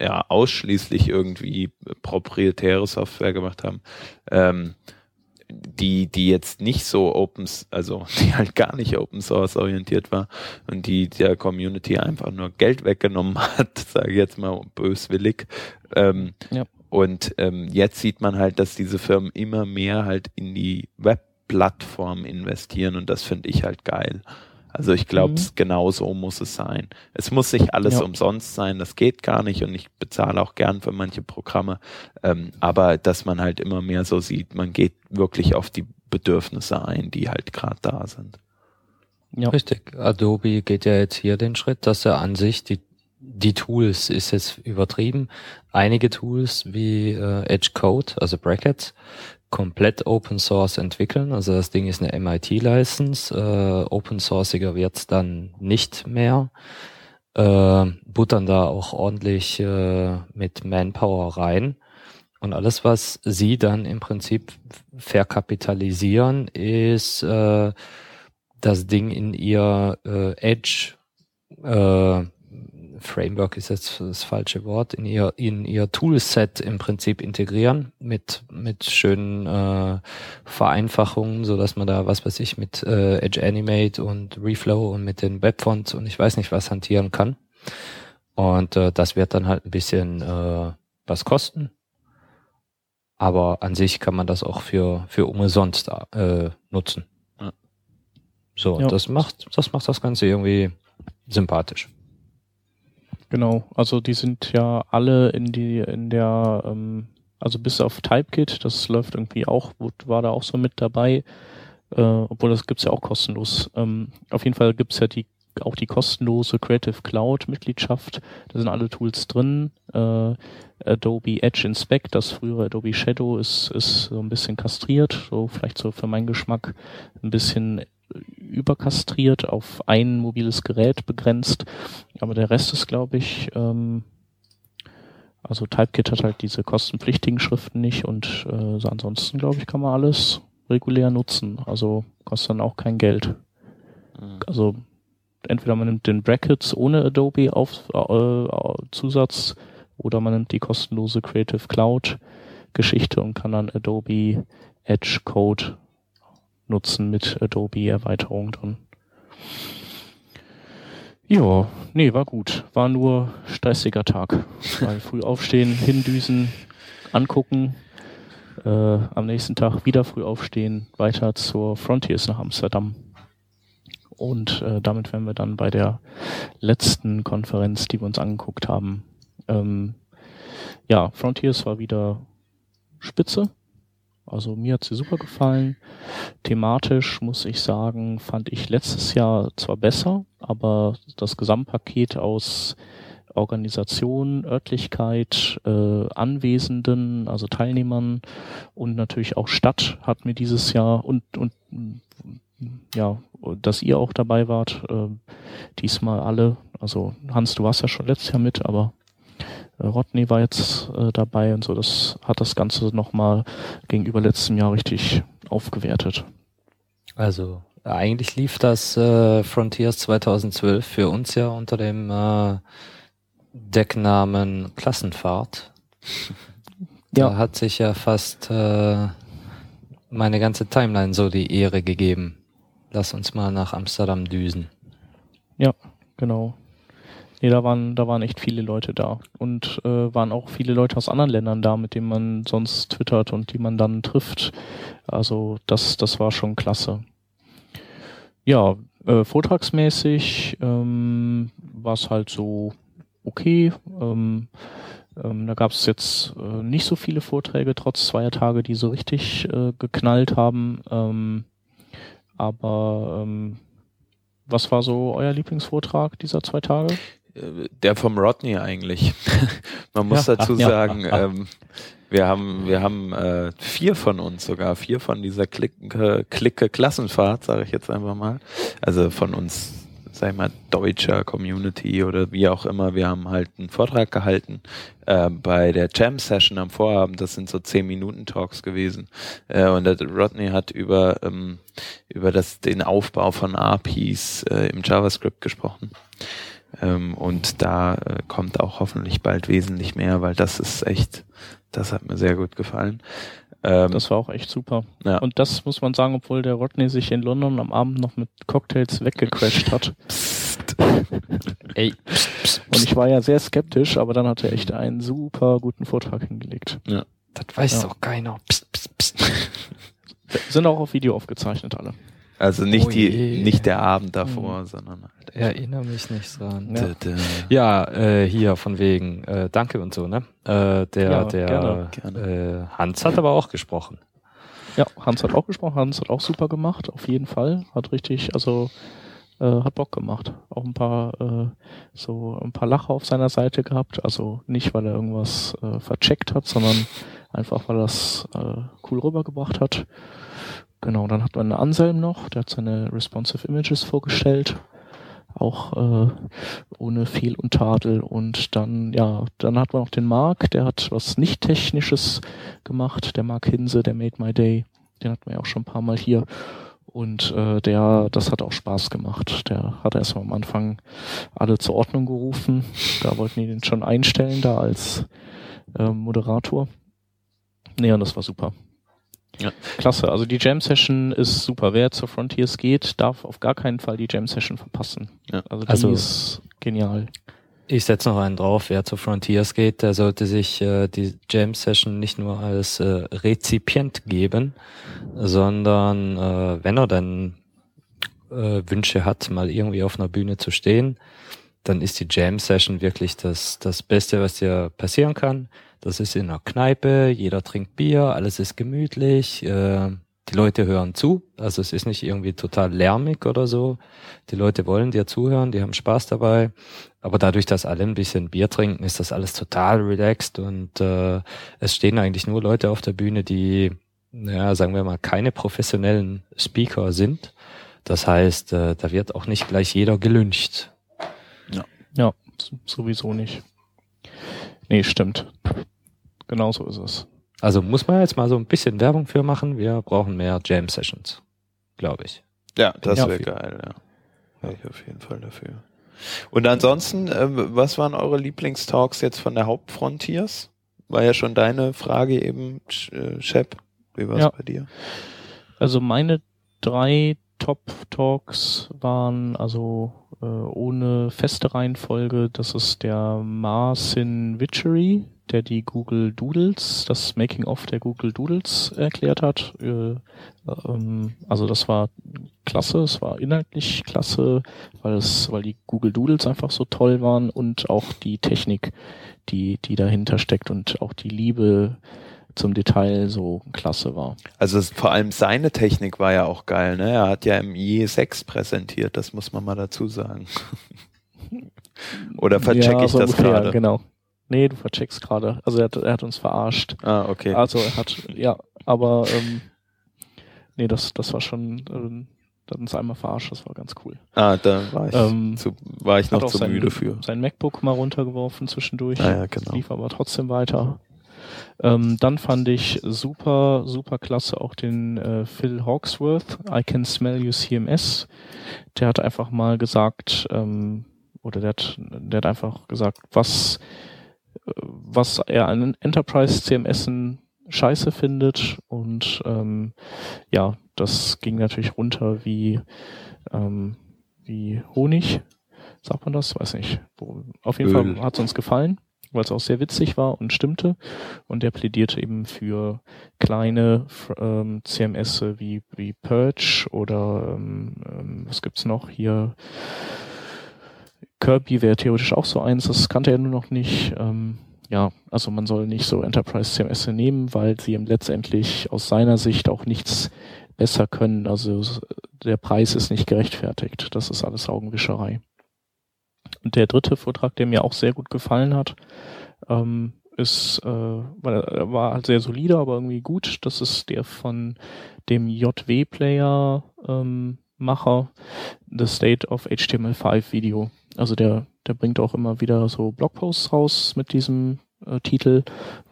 ja ausschließlich irgendwie proprietäre Software gemacht haben, ähm, die, die jetzt nicht so Open, also die halt gar nicht Open Source orientiert war und die der Community einfach nur Geld weggenommen hat, sage ich jetzt mal böswillig. Ähm, ja. Und ähm, jetzt sieht man halt, dass diese Firmen immer mehr halt in die Webplattform investieren und das finde ich halt geil. Also ich glaube, mhm. genau so muss es sein. Es muss nicht alles ja. umsonst sein, das geht gar nicht und ich bezahle auch gern für manche Programme. Ähm, aber dass man halt immer mehr so sieht, man geht wirklich auf die Bedürfnisse ein, die halt gerade da sind. Ja. Richtig. Adobe geht ja jetzt hier den Schritt, dass er an sich die die Tools ist jetzt übertrieben. Einige Tools wie äh, Edge Code, also Brackets, komplett Open Source entwickeln. Also das Ding ist eine MIT-License. Äh, Open Sourciger wird's dann nicht mehr. Äh, buttern da auch ordentlich äh, mit Manpower rein. Und alles, was sie dann im Prinzip verkapitalisieren, ist äh, das Ding in ihr äh, Edge äh, Framework ist jetzt das falsche Wort, in ihr, in ihr Toolset im Prinzip integrieren mit, mit schönen äh, Vereinfachungen, so dass man da, was weiß ich, mit äh, Edge Animate und Reflow und mit den Webfonts und ich weiß nicht was hantieren kann. Und äh, das wird dann halt ein bisschen äh, was kosten. Aber an sich kann man das auch für, für umsonst äh, nutzen. So, ja. das macht, das macht das Ganze irgendwie sympathisch. Genau, also die sind ja alle in die in der ähm, also bis auf TypeKit, das läuft irgendwie auch, war da auch so mit dabei, äh, obwohl das gibt's ja auch kostenlos. Ähm, auf jeden Fall gibt's ja die auch die kostenlose Creative Cloud Mitgliedschaft. Da sind alle Tools drin. Äh, Adobe Edge Inspect, das frühere Adobe Shadow, ist, ist so ein bisschen kastriert, so vielleicht so für meinen Geschmack ein bisschen überkastriert, auf ein mobiles Gerät begrenzt. Aber der Rest ist, glaube ich, ähm, also Typekit hat halt diese kostenpflichtigen Schriften nicht und äh, so ansonsten, glaube ich, kann man alles regulär nutzen. Also kostet dann auch kein Geld. Mhm. Also entweder man nimmt den Brackets ohne Adobe auf äh, Zusatz oder man nimmt die kostenlose Creative Cloud Geschichte und kann dann Adobe Edge Code nutzen mit Adobe Erweiterung drin. Ja, nee, war gut. War nur stressiger Tag. Weil früh aufstehen, hindüsen, angucken, äh, am nächsten Tag wieder früh aufstehen, weiter zur Frontiers nach Amsterdam. Und äh, damit wären wir dann bei der letzten Konferenz, die wir uns angeguckt haben. Ähm, ja, Frontiers war wieder spitze. Also mir hat sie super gefallen. Thematisch muss ich sagen, fand ich letztes Jahr zwar besser, aber das Gesamtpaket aus Organisation, Örtlichkeit, äh, Anwesenden, also Teilnehmern und natürlich auch Stadt hat mir dieses Jahr und, und ja, dass ihr auch dabei wart, äh, diesmal alle. Also Hans, du warst ja schon letztes Jahr mit, aber Rodney war jetzt äh, dabei und so. Das hat das Ganze nochmal gegenüber letztem Jahr richtig aufgewertet. Also eigentlich lief das äh, Frontiers 2012 für uns ja unter dem äh, Decknamen Klassenfahrt. Ja. Da hat sich ja fast äh, meine ganze Timeline so die Ehre gegeben. Lass uns mal nach Amsterdam düsen. Ja, genau. Nee, da waren, da waren echt viele Leute da. Und äh, waren auch viele Leute aus anderen Ländern da, mit denen man sonst twittert und die man dann trifft. Also das, das war schon klasse. Ja, äh, vortragsmäßig ähm, war es halt so okay. Ähm, ähm, da gab es jetzt äh, nicht so viele Vorträge, trotz zweier Tage, die so richtig äh, geknallt haben. Ähm, aber ähm, was war so euer Lieblingsvortrag dieser zwei Tage? Der vom Rodney eigentlich. Man muss ja, dazu ach, sagen, ja, ähm, wir haben, wir haben äh, vier von uns sogar, vier von dieser Clique, Clique Klassenfahrt, sage ich jetzt einfach mal. Also von uns, sag ich mal, deutscher Community oder wie auch immer. Wir haben halt einen Vortrag gehalten äh, bei der Jam Session am Vorabend. Das sind so zehn Minuten Talks gewesen. Äh, und der Rodney hat über ähm, über das den Aufbau von APIs äh, im JavaScript gesprochen. Ähm, und da äh, kommt auch hoffentlich bald wesentlich mehr, weil das ist echt, das hat mir sehr gut gefallen. Ähm, das war auch echt super. Ja. Und das muss man sagen, obwohl der Rodney sich in London am Abend noch mit Cocktails weggecrashed hat. Psst. Ey. Und ich war ja sehr skeptisch, aber dann hat er echt einen super guten Vortrag hingelegt. Ja. Das weiß ja. doch keiner. Psst, psst, psst. Sind auch auf Video aufgezeichnet alle. Also nicht oh die, nicht der Abend davor, hm. sondern halt Erinnere mich nicht dran. Ja, ja äh, hier von wegen äh, Danke und so, ne? Äh, der ja, der gerne, gerne. Äh, Hans hat aber auch gesprochen. Ja, Hans hat auch gesprochen. Hans hat auch super gemacht, auf jeden Fall. Hat richtig, also äh, hat Bock gemacht. Auch ein paar äh, so ein paar Lacher auf seiner Seite gehabt. Also nicht, weil er irgendwas äh, vercheckt hat, sondern einfach, weil er es äh, cool rübergebracht hat. Genau, dann hat man Anselm noch, der hat seine Responsive Images vorgestellt, auch äh, ohne Fehl und Tadel. Und dann, ja, dann hat man noch den Mark, der hat was nicht Technisches gemacht, der Mark Hinse, der Made My Day, den hatten wir ja auch schon ein paar Mal hier. Und äh, der, das hat auch Spaß gemacht. Der hat erstmal am Anfang alle zur Ordnung gerufen. Da wollten die den schon einstellen, da als äh, Moderator. Nee, und das war super. Ja. Klasse. Also die Jam Session ist super. Wer zur Frontiers geht, darf auf gar keinen Fall die Jam Session verpassen. Ja. Also die also, ist genial. Ich setze noch einen drauf. Wer zur Frontiers geht, der sollte sich äh, die Jam Session nicht nur als äh, Rezipient geben, sondern äh, wenn er dann äh, Wünsche hat, mal irgendwie auf einer Bühne zu stehen, dann ist die Jam-Session wirklich das, das Beste, was dir passieren kann. Das ist in einer Kneipe, jeder trinkt Bier, alles ist gemütlich, äh, die Leute hören zu, also es ist nicht irgendwie total lärmig oder so. Die Leute wollen dir zuhören, die haben Spaß dabei. Aber dadurch, dass alle ein bisschen Bier trinken, ist das alles total relaxed und äh, es stehen eigentlich nur Leute auf der Bühne, die, ja, sagen wir mal, keine professionellen Speaker sind. Das heißt, äh, da wird auch nicht gleich jeder gelüncht. Ja, ja sowieso nicht. Nee, stimmt. Genau so ist es. Also muss man jetzt mal so ein bisschen Werbung für machen. Wir brauchen mehr Jam Sessions, glaube ich. Ja, das wäre geil, ja. Wäre ich auf jeden Fall dafür. Und ansonsten, äh, was waren eure Lieblingstalks jetzt von der Hauptfrontiers? War ja schon deine Frage eben, äh, Shep. Wie war es ja. bei dir? Also meine drei Top-Talks waren also äh, ohne feste Reihenfolge. Das ist der Marcin Witchery, der die Google Doodles, das Making-of der Google Doodles erklärt hat. Äh, ähm, also das war klasse, es war inhaltlich klasse, weil es, weil die Google Doodles einfach so toll waren und auch die Technik, die, die dahinter steckt und auch die Liebe zum Detail so klasse war. Also vor allem seine Technik war ja auch geil, ne? Er hat ja im IE6 präsentiert, das muss man mal dazu sagen. Oder verchecke ja, ich so das gerade? Genau. Nee, du vercheckst gerade. Also er hat, er hat uns verarscht. Ah, okay. Also er hat, ja, aber ähm, nee, das, das war schon, ähm, hat uns einmal verarscht, das war ganz cool. Ah, da war ich, ähm, zu, war ich noch zu sein, müde für. Sein MacBook mal runtergeworfen zwischendurch. Ah, ja, genau. Lief aber trotzdem weiter. Ähm, dann fand ich super, super klasse auch den äh, Phil Hawksworth, I Can Smell You CMS. Der hat einfach mal gesagt, ähm, oder der hat, der hat einfach gesagt, was, was er an Enterprise CMS scheiße findet und ähm, ja, das ging natürlich runter wie, ähm, wie Honig. Sagt man das? Weiß nicht. Auf jeden Öl. Fall hat es uns gefallen weil es auch sehr witzig war und stimmte. Und der plädierte eben für kleine ähm, CMS wie, wie Purge oder ähm, ähm, was gibt's noch hier? Kirby wäre theoretisch auch so eins, das kannte er nur noch nicht. Ähm, ja, also man soll nicht so Enterprise CMS nehmen, weil sie letztendlich aus seiner Sicht auch nichts besser können. Also der Preis ist nicht gerechtfertigt. Das ist alles Augenwischerei. Und der dritte Vortrag, der mir auch sehr gut gefallen hat, ähm, ist, äh, war, war halt sehr solide, aber irgendwie gut. Das ist der von dem JW-Player ähm, Macher The State of HTML5 Video. Also der, der bringt auch immer wieder so Blogposts raus mit diesem äh, Titel,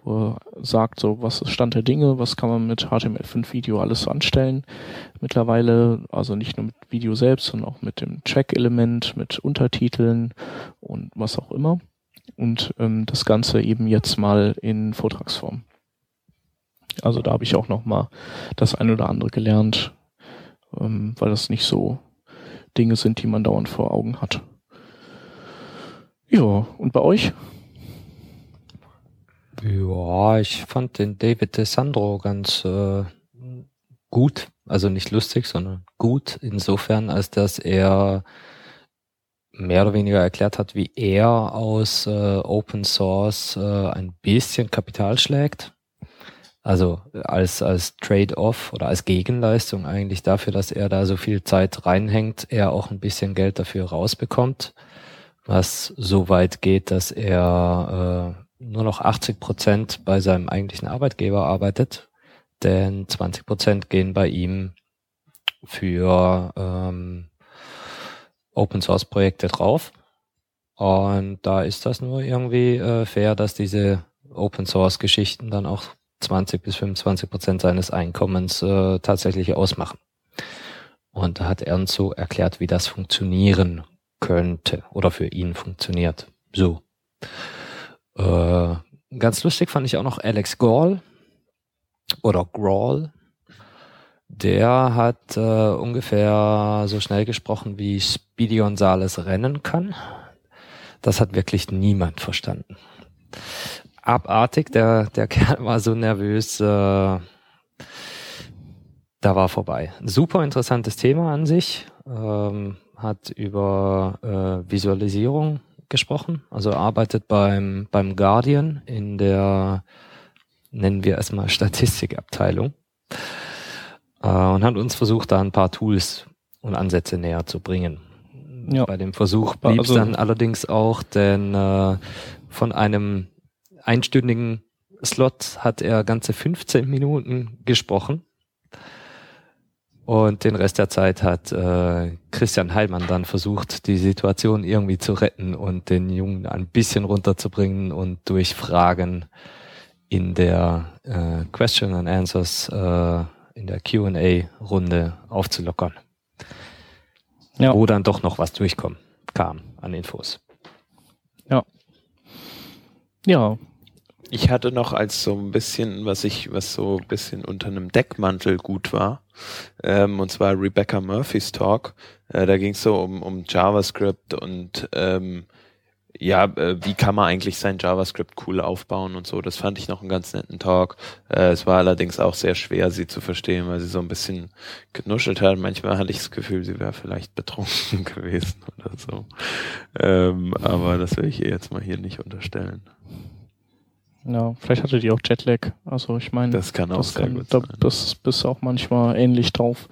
wo er sagt so, was ist Stand der Dinge, was kann man mit HTML5 Video alles so anstellen. Mittlerweile, also nicht nur mit Video selbst, sondern auch mit dem Track-Element, mit Untertiteln und was auch immer. Und ähm, das Ganze eben jetzt mal in Vortragsform. Also da habe ich auch noch mal das ein oder andere gelernt, ähm, weil das nicht so Dinge sind, die man dauernd vor Augen hat. Ja, und bei euch? Ja, ich fand den David DeSandro ganz äh, gut, also nicht lustig, sondern gut insofern, als dass er mehr oder weniger erklärt hat, wie er aus äh, Open Source äh, ein bisschen Kapital schlägt. Also als, als Trade-off oder als Gegenleistung eigentlich dafür, dass er da so viel Zeit reinhängt, er auch ein bisschen Geld dafür rausbekommt, was so weit geht, dass er äh, nur noch 80 Prozent bei seinem eigentlichen Arbeitgeber arbeitet, denn 20 Prozent gehen bei ihm für ähm, Open Source Projekte drauf. Und da ist das nur irgendwie äh, fair, dass diese Open Source Geschichten dann auch 20 bis 25 Prozent seines Einkommens äh, tatsächlich ausmachen. Und da hat Ernst so erklärt, wie das funktionieren könnte oder für ihn funktioniert. So. Äh, ganz lustig fand ich auch noch Alex Gall oder Grawl. Der hat äh, ungefähr so schnell gesprochen, wie Speedy Gonzales rennen kann. Das hat wirklich niemand verstanden abartig. Der, der Kerl war so nervös. Äh, da war vorbei. Super interessantes Thema an sich. Ähm, hat über äh, Visualisierung gesprochen, also arbeitet beim, beim Guardian in der, nennen wir erstmal Statistikabteilung äh, und hat uns versucht, da ein paar Tools und Ansätze näher zu bringen. Ja. Bei dem Versuch blieb also, es dann allerdings auch, denn äh, von einem einstündigen Slot hat er ganze 15 Minuten gesprochen. Und den Rest der Zeit hat äh, Christian Heilmann dann versucht, die Situation irgendwie zu retten und den Jungen ein bisschen runterzubringen und durch Fragen in der äh, Question and Answers, äh, in der QA-Runde aufzulockern. Ja. Wo dann doch noch was durchkommen kam an Infos. Ja. Ja, ich hatte noch als so ein bisschen, was ich, was so ein bisschen unter einem Deckmantel gut war, ähm, und zwar Rebecca Murphys Talk. Äh, da ging es so um, um JavaScript und ähm, ja, äh, wie kann man eigentlich sein JavaScript cool aufbauen und so. Das fand ich noch einen ganz netten Talk. Äh, es war allerdings auch sehr schwer, sie zu verstehen, weil sie so ein bisschen genuschelt hat. Manchmal hatte ich das Gefühl, sie wäre vielleicht betrunken gewesen oder so. Ähm, aber das will ich ihr jetzt mal hier nicht unterstellen. Ja, vielleicht hatte die auch Jetlag. Also ich meine, das kann auch das sehr kann, gut da, sein. Das bist auch manchmal ähnlich drauf.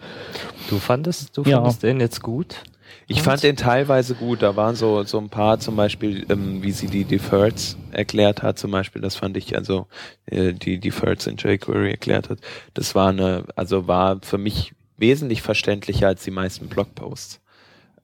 Du fandest, du fandest ja. den jetzt gut? Ich fand den teilweise gut. Da waren so so ein paar, zum Beispiel, ähm, wie sie die Deferreds erklärt hat, zum Beispiel. Das fand ich also äh, die Deferreds in jQuery erklärt hat. Das war eine, also war für mich wesentlich verständlicher als die meisten Blogposts.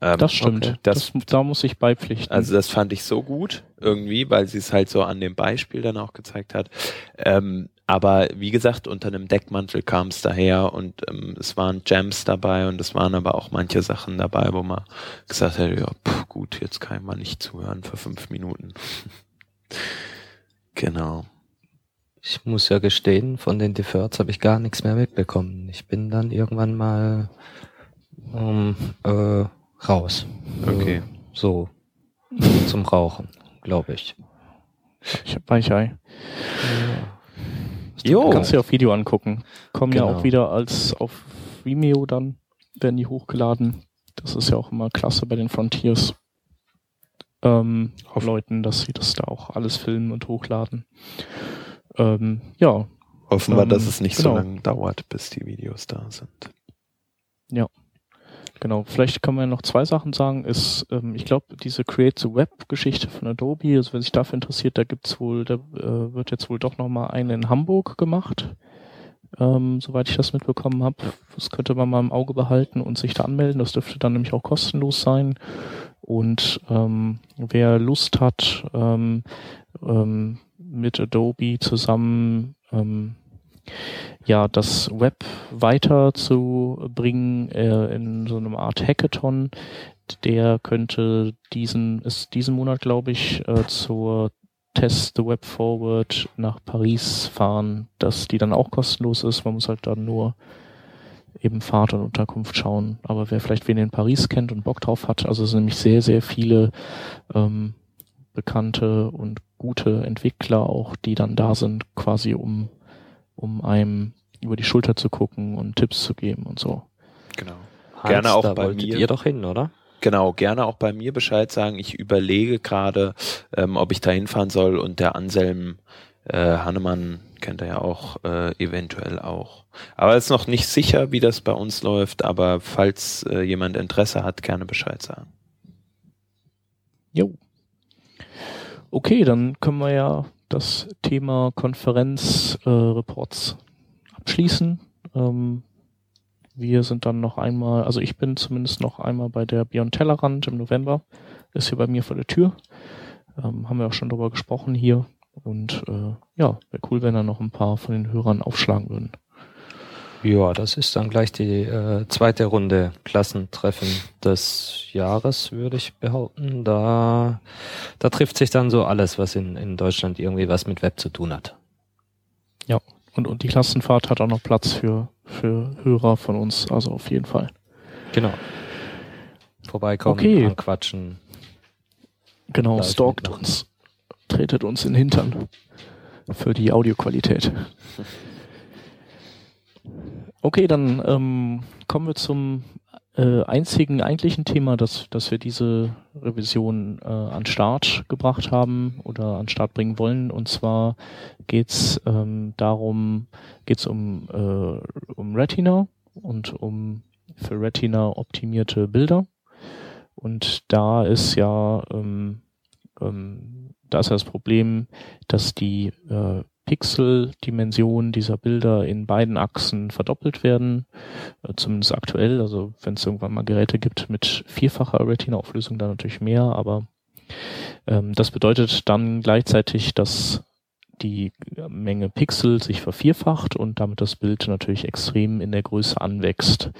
Ähm, das stimmt. Okay. Das, das, da muss ich beipflichten. Also das fand ich so gut irgendwie, weil sie es halt so an dem Beispiel dann auch gezeigt hat. Ähm, aber wie gesagt, unter einem Deckmantel kam es daher und ähm, es waren Jams dabei und es waren aber auch manche Sachen dabei, wo man gesagt hat, ja, pff, gut, jetzt kann man nicht zuhören für fünf Minuten. genau. Ich muss ja gestehen, von den Deferts habe ich gar nichts mehr mitbekommen. Ich bin dann irgendwann mal um, äh, raus. Okay. So zum Rauchen, glaube ich. Ich habe Weichei. Ja. Jo. Kannst du dir auf Video angucken. Kommen genau. ja auch wieder als auf Vimeo dann, werden die hochgeladen. Das ist ja auch immer klasse bei den Frontiers. Ähm, auf Leuten, dass sie das da auch alles filmen und hochladen. Ähm, ja. Hoffen wir, ähm, dass es nicht genau. so lange dauert, bis die Videos da sind. Ja. Genau, vielleicht kann man noch zwei Sachen sagen. Ist, ähm, ich glaube, diese Create the Web-Geschichte von Adobe, also wer sich dafür interessiert, da gibt's wohl, da äh, wird jetzt wohl doch nochmal eine in Hamburg gemacht, ähm, soweit ich das mitbekommen habe. Das könnte man mal im Auge behalten und sich da anmelden. Das dürfte dann nämlich auch kostenlos sein. Und ähm, wer Lust hat, ähm, ähm, mit Adobe zusammen ähm, ja, das Web weiterzubringen äh, in so einem Art Hackathon. Der könnte diesen, ist diesen Monat, glaube ich, äh, zur Test the Web Forward nach Paris fahren, dass die dann auch kostenlos ist. Man muss halt dann nur eben Fahrt und Unterkunft schauen. Aber wer vielleicht wen in Paris kennt und Bock drauf hat, also es sind nämlich sehr, sehr viele ähm, bekannte und gute Entwickler auch, die dann da sind, quasi um um einem über die Schulter zu gucken und Tipps zu geben und so. Genau. Hans, gerne auch bei mir. ihr doch hin, oder? Genau, gerne auch bei mir Bescheid sagen. Ich überlege gerade, ähm, ob ich da hinfahren soll und der Anselm äh, Hannemann kennt er ja auch, äh, eventuell auch. Aber es ist noch nicht sicher, wie das bei uns läuft, aber falls äh, jemand Interesse hat, gerne Bescheid sagen. Jo. Okay, dann können wir ja das Thema Konferenzreports äh, abschließen. Ähm, wir sind dann noch einmal, also ich bin zumindest noch einmal bei der Beyond Tellerrand im November. Ist hier bei mir vor der Tür. Ähm, haben wir auch schon drüber gesprochen hier. Und äh, ja, wäre cool, wenn da noch ein paar von den Hörern aufschlagen würden. Ja, das ist dann gleich die äh, zweite Runde Klassentreffen des Jahres, würde ich behaupten. Da, da trifft sich dann so alles, was in, in Deutschland irgendwie was mit Web zu tun hat. Ja, und, und die Klassenfahrt hat auch noch Platz für, für Hörer von uns, also auf jeden Fall. Genau. Vorbeikommen, okay. quatschen. Genau, stalkt uns. Tretet uns in den Hintern. Für die Audioqualität. Okay, dann ähm, kommen wir zum äh, einzigen eigentlichen Thema, das, das wir diese Revision äh, an Start gebracht haben oder an Start bringen wollen. Und zwar geht's ähm, darum, geht's um, äh, um Retina und um für Retina optimierte Bilder. Und da ist ja ähm, ähm, da ist ja das Problem, dass die äh, Pixeldimensionen dieser Bilder in beiden Achsen verdoppelt werden, äh, zumindest aktuell. Also wenn es irgendwann mal Geräte gibt mit vierfacher Retina-Auflösung, dann natürlich mehr, aber ähm, das bedeutet dann gleichzeitig, dass die Menge Pixel sich vervierfacht und damit das Bild natürlich extrem in der Größe anwächst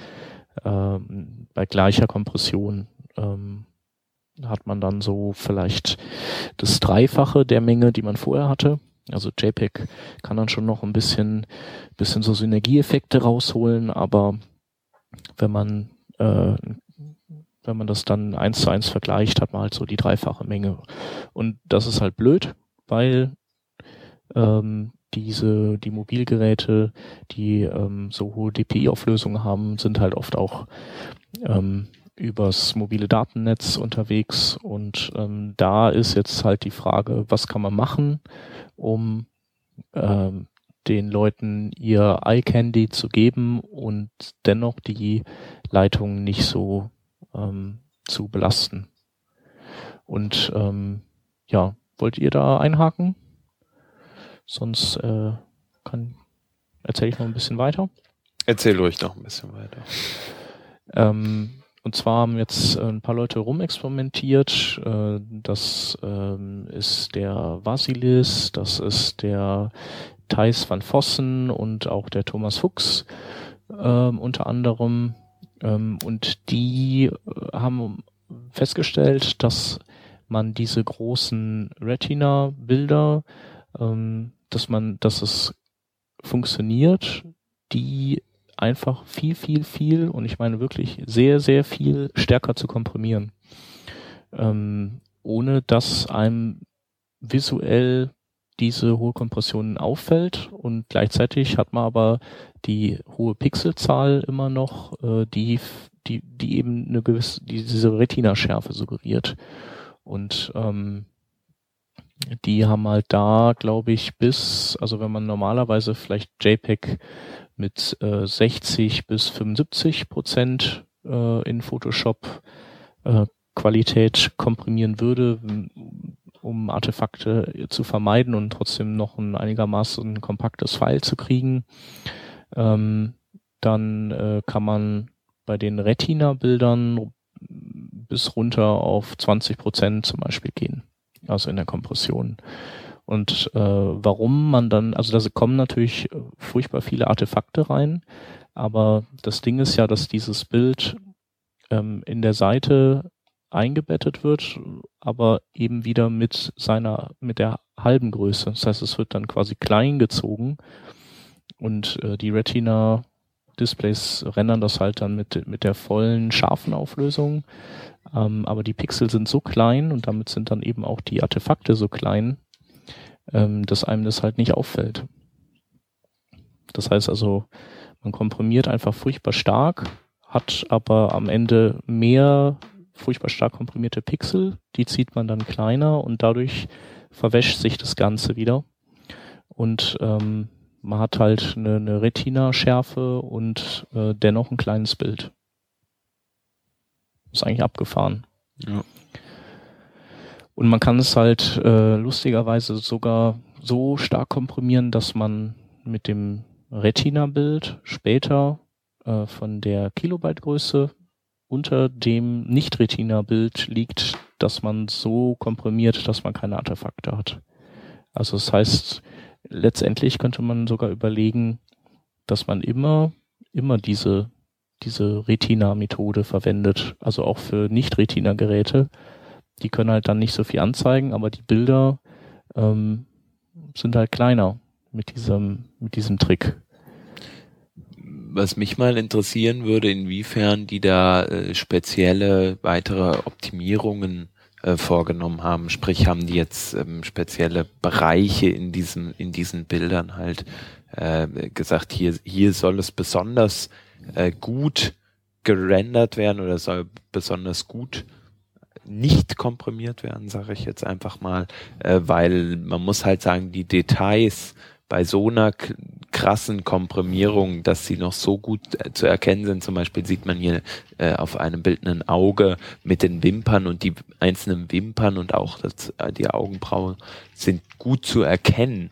ähm, bei gleicher Kompression. Ähm, hat man dann so vielleicht das Dreifache der Menge, die man vorher hatte. Also JPEG kann dann schon noch ein bisschen, bisschen so Synergieeffekte rausholen, aber wenn man, äh, wenn man das dann eins zu eins vergleicht, hat man halt so die dreifache Menge. Und das ist halt blöd, weil ähm, diese, die Mobilgeräte, die ähm, so hohe DPI-Auflösungen haben, sind halt oft auch ähm, übers mobile Datennetz unterwegs und ähm, da ist jetzt halt die Frage, was kann man machen, um ähm, den Leuten ihr iCandy zu geben und dennoch die Leitung nicht so ähm, zu belasten. Und ähm, ja, wollt ihr da einhaken? Sonst äh, kann erzähle ich noch ein bisschen weiter. Erzähl ruhig noch ein bisschen weiter. Ähm, und zwar haben jetzt äh, ein paar Leute rumexperimentiert. Äh, das ähm, ist der Vasilis, das ist der Thijs van Vossen und auch der Thomas Fuchs ähm, unter anderem. Ähm, und die äh, haben festgestellt, dass man diese großen Retina-Bilder, dass man, dass es funktioniert, die einfach viel, viel, viel, und ich meine wirklich sehr, sehr viel stärker zu komprimieren. Ähm, ohne dass einem visuell diese hohe Kompression auffällt und gleichzeitig hat man aber die hohe Pixelzahl immer noch, äh, die, die, die eben eine gewisse, diese Retina-Schärfe suggeriert. Und ähm, die haben halt da, glaube ich, bis, also wenn man normalerweise vielleicht JPEG mit äh, 60 bis 75 Prozent äh, in Photoshop äh, Qualität komprimieren würde, um Artefakte zu vermeiden und trotzdem noch ein einigermaßen kompaktes File zu kriegen. Ähm, dann äh, kann man bei den Retina-Bildern bis runter auf 20 Prozent zum Beispiel gehen, also in der Kompression. Und äh, warum man dann, also da kommen natürlich furchtbar viele Artefakte rein, aber das Ding ist ja, dass dieses Bild ähm, in der Seite eingebettet wird, aber eben wieder mit seiner, mit der halben Größe. Das heißt, es wird dann quasi klein gezogen und äh, die Retina Displays rendern das halt dann mit, mit der vollen scharfen Auflösung. Ähm, aber die Pixel sind so klein und damit sind dann eben auch die Artefakte so klein, ähm, dass einem das halt nicht auffällt. Das heißt also, man komprimiert einfach furchtbar stark, hat aber am Ende mehr furchtbar stark komprimierte Pixel, die zieht man dann kleiner und dadurch verwäscht sich das Ganze wieder. Und ähm, man hat halt eine, eine Retina-Schärfe und äh, dennoch ein kleines Bild. Ist eigentlich abgefahren. Ja. Und man kann es halt äh, lustigerweise sogar so stark komprimieren, dass man mit dem Retina-Bild später äh, von der Kilobyte-Größe unter dem Nicht-Retina-Bild liegt, dass man so komprimiert, dass man keine Artefakte hat. Also das heißt, letztendlich könnte man sogar überlegen, dass man immer, immer diese, diese Retina-Methode verwendet, also auch für Nicht-Retina-Geräte, die können halt dann nicht so viel anzeigen, aber die Bilder ähm, sind halt kleiner mit diesem, mit diesem Trick. Was mich mal interessieren würde, inwiefern die da äh, spezielle weitere Optimierungen äh, vorgenommen haben. Sprich, haben die jetzt ähm, spezielle Bereiche in diesem, in diesen Bildern halt äh, gesagt, hier, hier soll es besonders äh, gut gerendert werden oder soll besonders gut nicht komprimiert werden, sage ich jetzt einfach mal, äh, weil man muss halt sagen, die Details bei so einer krassen Komprimierung, dass sie noch so gut äh, zu erkennen sind. Zum Beispiel sieht man hier äh, auf einem Bild ein Auge mit den Wimpern und die einzelnen Wimpern und auch das, äh, die Augenbrauen sind gut zu erkennen.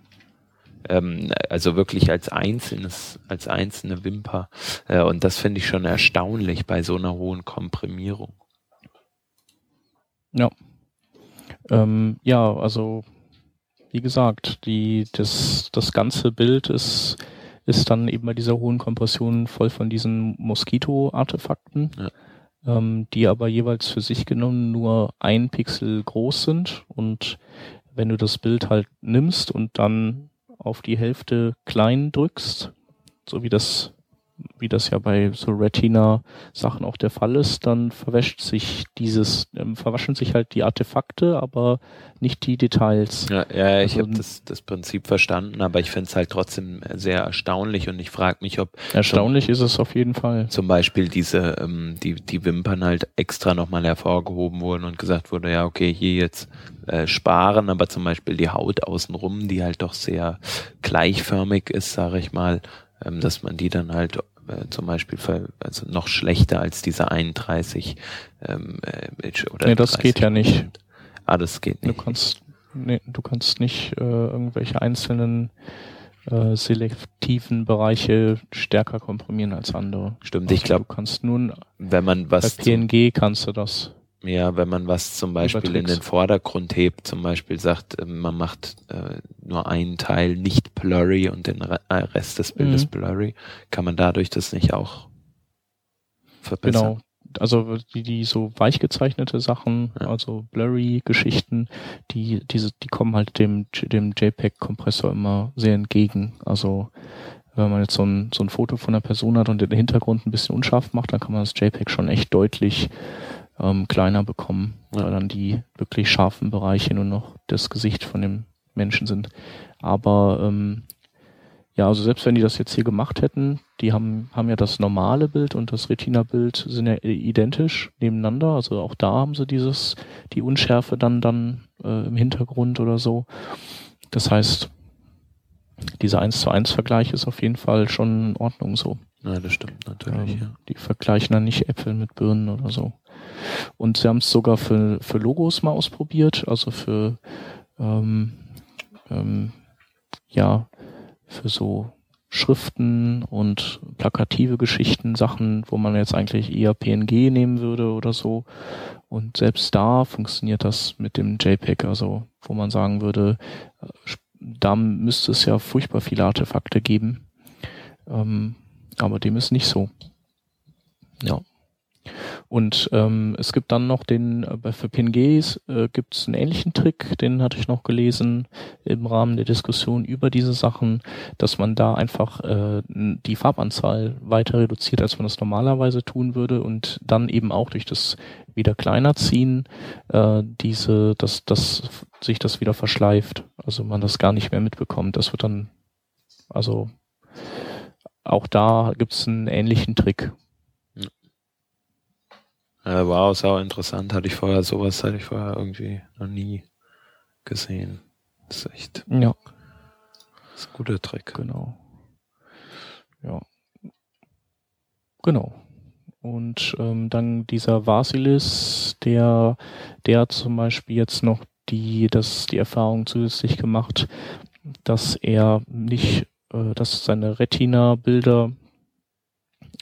Ähm, also wirklich als einzelnes, als einzelne Wimper. Äh, und das finde ich schon erstaunlich bei so einer hohen Komprimierung. Ja. Ähm, ja, also wie gesagt, die, das, das ganze Bild ist, ist dann eben bei dieser hohen Kompression voll von diesen Moskito-Artefakten, ja. ähm, die aber jeweils für sich genommen nur ein Pixel groß sind. Und wenn du das Bild halt nimmst und dann auf die Hälfte klein drückst, so wie das wie das ja bei so Retina-Sachen auch der Fall ist, dann verwäscht sich dieses, ähm, verwaschen sich halt die Artefakte, aber nicht die Details. Ja, ja ich also, habe das, das Prinzip verstanden, aber ich finde es halt trotzdem sehr erstaunlich und ich frage mich, ob erstaunlich zum, ist es auf jeden Fall. Zum Beispiel diese, ähm, die die Wimpern halt extra nochmal hervorgehoben wurden und gesagt wurde, ja okay, hier jetzt äh, sparen, aber zum Beispiel die Haut außenrum, die halt doch sehr gleichförmig ist, sage ich mal, ähm, dass man die dann halt äh, zum Beispiel für, also noch schlechter als diese 31 ähm, äh, oder Nee, das geht ja nicht. Ah, das geht nicht. Du kannst, nee, du kannst nicht äh, irgendwelche einzelnen äh, selektiven Bereiche stärker komprimieren als andere. Stimmt, also ich glaube, du kannst nun wenn man was bei PNG kannst du das. Ja, wenn man was zum Beispiel in den Vordergrund hebt, zum Beispiel sagt, ähm, man macht äh, nur einen Teil nicht blurry und den äh, Rest des Bildes mhm. blurry, kann man dadurch das nicht auch verbessern? Genau. Also die, die so weich gezeichnete Sachen, ja. also blurry Geschichten, die, diese, die kommen halt dem, dem JPEG-Kompressor immer sehr entgegen. Also wenn man jetzt so ein, so ein Foto von einer Person hat und den Hintergrund ein bisschen unscharf macht, dann kann man das JPEG schon echt deutlich ähm, kleiner bekommen, ja. weil dann die wirklich scharfen Bereiche nur noch das Gesicht von dem Menschen sind. Aber ähm, ja, also selbst wenn die das jetzt hier gemacht hätten, die haben, haben ja das normale Bild und das Retina-Bild sind ja identisch nebeneinander. Also auch da haben sie dieses, die Unschärfe dann, dann äh, im Hintergrund oder so. Das heißt, dieser 1 zu 1 Vergleich ist auf jeden Fall schon in Ordnung so. Ja, das stimmt natürlich. Ähm, ja. Die vergleichen dann nicht Äpfel mit Birnen oder so. Und sie haben es sogar für, für Logos mal ausprobiert, also für ähm, ähm, ja, für so Schriften und plakative Geschichten, Sachen, wo man jetzt eigentlich eher PNG nehmen würde oder so. Und selbst da funktioniert das mit dem JPEG, also wo man sagen würde, äh, da müsste es ja furchtbar viele Artefakte geben. Ähm, aber dem ist nicht so. Ja. Und ähm, es gibt dann noch den, äh, für PNGs äh, gibt es einen ähnlichen Trick, den hatte ich noch gelesen im Rahmen der Diskussion über diese Sachen, dass man da einfach äh, die Farbanzahl weiter reduziert, als man das normalerweise tun würde und dann eben auch durch das wieder kleiner ziehen, äh, diese, dass, dass sich das wieder verschleift, also man das gar nicht mehr mitbekommt. Das wird dann, also auch da gibt es einen ähnlichen Trick. Äh, wow, sau interessant. Hatte ich vorher, sowas hatte ich vorher irgendwie noch nie gesehen. Das ist echt. Ja. Das ist ein guter Trick. Genau. Ja. Genau. Und ähm, dann dieser Vasilis, der, der hat zum Beispiel jetzt noch die, das, die Erfahrung zusätzlich gemacht, dass er nicht, äh, dass seine Retina-Bilder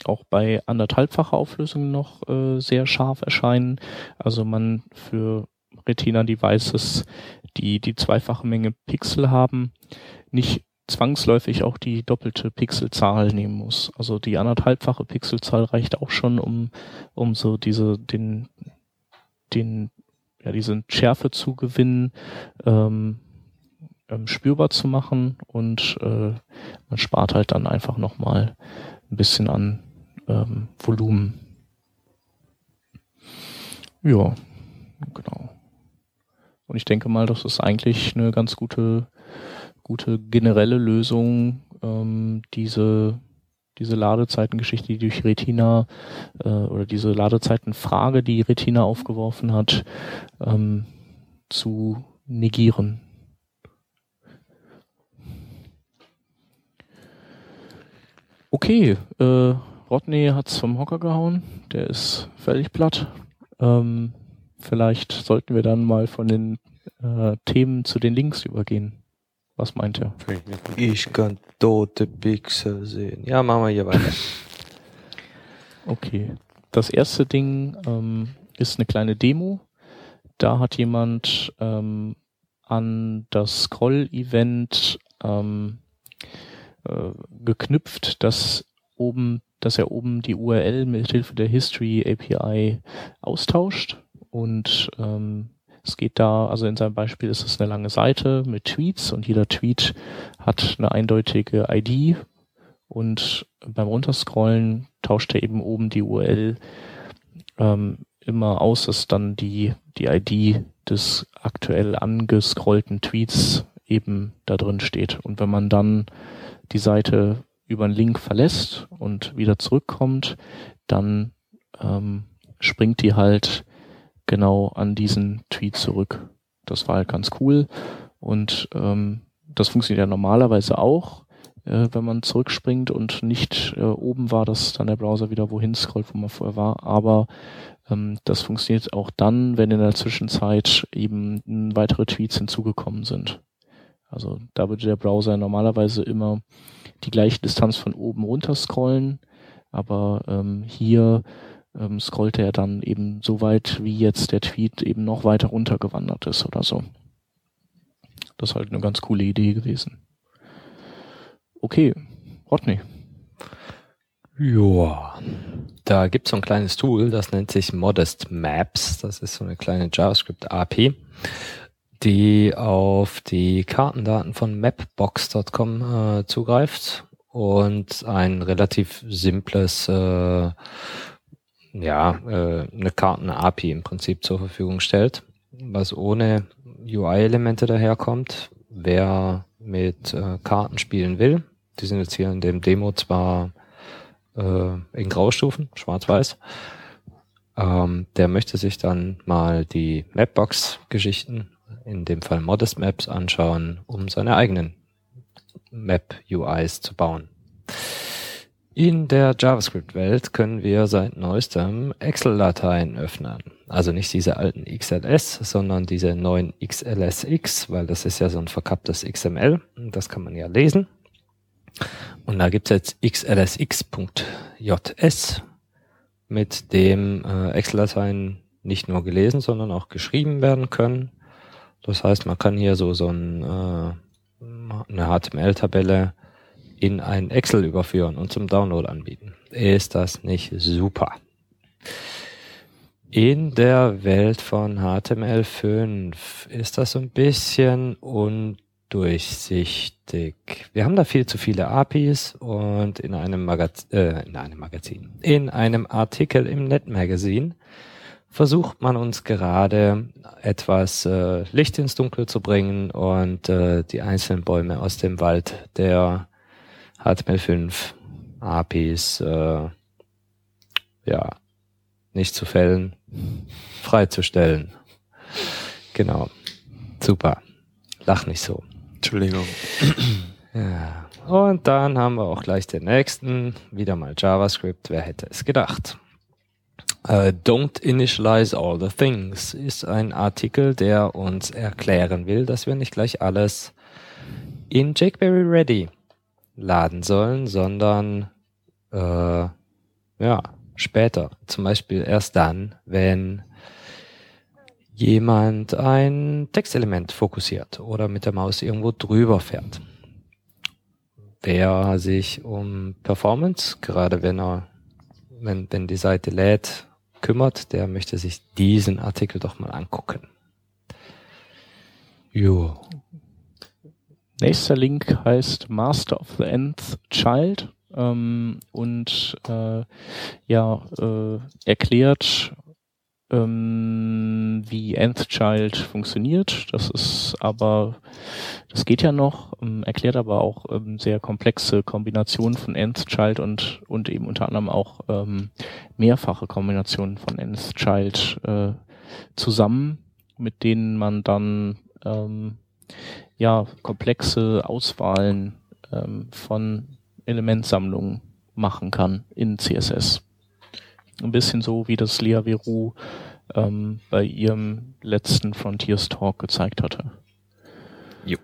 auch bei anderthalbfacher Auflösung noch äh, sehr scharf erscheinen. Also man für Retina-Devices, die die zweifache Menge Pixel haben, nicht zwangsläufig auch die doppelte Pixelzahl nehmen muss. Also die anderthalbfache Pixelzahl reicht auch schon, um, um so diese, den, den, ja, diese Schärfe zu gewinnen, ähm, ähm, spürbar zu machen und äh, man spart halt dann einfach nochmal ein bisschen an ähm, Volumen. Ja, genau. Und ich denke mal, das ist eigentlich eine ganz gute, gute generelle Lösung, ähm, diese diese Ladezeitengeschichte, die durch Retina äh, oder diese Ladezeitenfrage, die Retina aufgeworfen hat, ähm, zu negieren. Okay, äh, Rodney hat's vom Hocker gehauen. Der ist völlig platt. Ähm, vielleicht sollten wir dann mal von den äh, Themen zu den Links übergehen. Was meint ihr? Ich kann tote Pixel sehen. Ja, machen wir hier weiter. Okay. Das erste Ding ähm, ist eine kleine Demo. Da hat jemand ähm, an das Scroll-Event ähm, äh, geknüpft, dass oben, dass er oben die URL mit Hilfe der History API austauscht und ähm, es geht da, also in seinem Beispiel ist es eine lange Seite mit Tweets und jeder Tweet hat eine eindeutige ID und beim Runterscrollen tauscht er eben oben die URL ähm, immer aus, dass dann die, die ID des aktuell angescrollten Tweets eben da drin steht. Und wenn man dann die Seite über einen Link verlässt und wieder zurückkommt, dann ähm, springt die halt genau an diesen Tweet zurück. Das war halt ganz cool. Und ähm, das funktioniert ja normalerweise auch, äh, wenn man zurückspringt und nicht äh, oben war, dass dann der Browser wieder wohin scrollt, wo man vorher war. Aber ähm, das funktioniert auch dann, wenn in der Zwischenzeit eben weitere Tweets hinzugekommen sind. Also da würde der Browser normalerweise immer die gleiche Distanz von oben runter scrollen, aber ähm, hier ähm, scrollte er dann eben so weit, wie jetzt der Tweet eben noch weiter runtergewandert ist oder so. Das ist halt eine ganz coole Idee gewesen. Okay, Rodney. Ja, da gibt's so ein kleines Tool, das nennt sich Modest Maps. Das ist so eine kleine JavaScript-API, die auf die Kartendaten von mapbox.com äh, zugreift und ein relativ simples äh, ja, äh, eine Karten-API im Prinzip zur Verfügung stellt, was ohne UI-Elemente daherkommt. Wer mit äh, Karten spielen will, die sind jetzt hier in dem Demo zwar äh, in Graustufen, schwarz-weiß, ähm, der möchte sich dann mal die Mapbox-Geschichten, in dem Fall Modest Maps, anschauen, um seine eigenen Map-UIs zu bauen. In der JavaScript-Welt können wir seit neuestem Excel-Dateien öffnen. Also nicht diese alten XLS, sondern diese neuen XLSX, weil das ist ja so ein verkapptes XML. Das kann man ja lesen. Und da gibt's jetzt xlsx.js, mit dem äh, Excel-Dateien nicht nur gelesen, sondern auch geschrieben werden können. Das heißt, man kann hier so, so ein, äh, eine HTML-Tabelle in ein Excel überführen und zum Download anbieten. Ist das nicht super? In der Welt von HTML5 ist das so ein bisschen undurchsichtig. Wir haben da viel zu viele APIs und in einem, Magaz äh, in einem Magazin, in einem Artikel im NetMagazine versucht man uns gerade etwas äh, Licht ins Dunkel zu bringen und äh, die einzelnen Bäume aus dem Wald der HTML5 APIs äh, ja nicht zu fällen, freizustellen. Genau. Super. Lach nicht so. Entschuldigung. Ja. Und dann haben wir auch gleich den nächsten. Wieder mal JavaScript. Wer hätte es gedacht? Uh, Don't initialize all the things ist ein Artikel, der uns erklären will, dass wir nicht gleich alles in jQuery Ready laden sollen, sondern äh, ja, später. Zum Beispiel erst dann, wenn jemand ein Textelement fokussiert oder mit der Maus irgendwo drüber fährt. Wer sich um Performance, gerade wenn er, wenn, wenn die Seite lädt, kümmert, der möchte sich diesen Artikel doch mal angucken. Jo. Nächster Link heißt Master of the Nth Child ähm, und äh, ja äh, erklärt, ähm, wie Nth Child funktioniert. Das ist aber Das geht ja noch, ähm, erklärt aber auch ähm, sehr komplexe Kombinationen von Nth Child und, und eben unter anderem auch ähm, mehrfache Kombinationen von Nth Child äh, zusammen, mit denen man dann ähm, ja komplexe Auswahlen ähm, von Elementsammlungen machen kann in CSS. Ein bisschen so, wie das Lea Veru ähm, bei ihrem letzten Frontiers Talk gezeigt hatte. Jupp.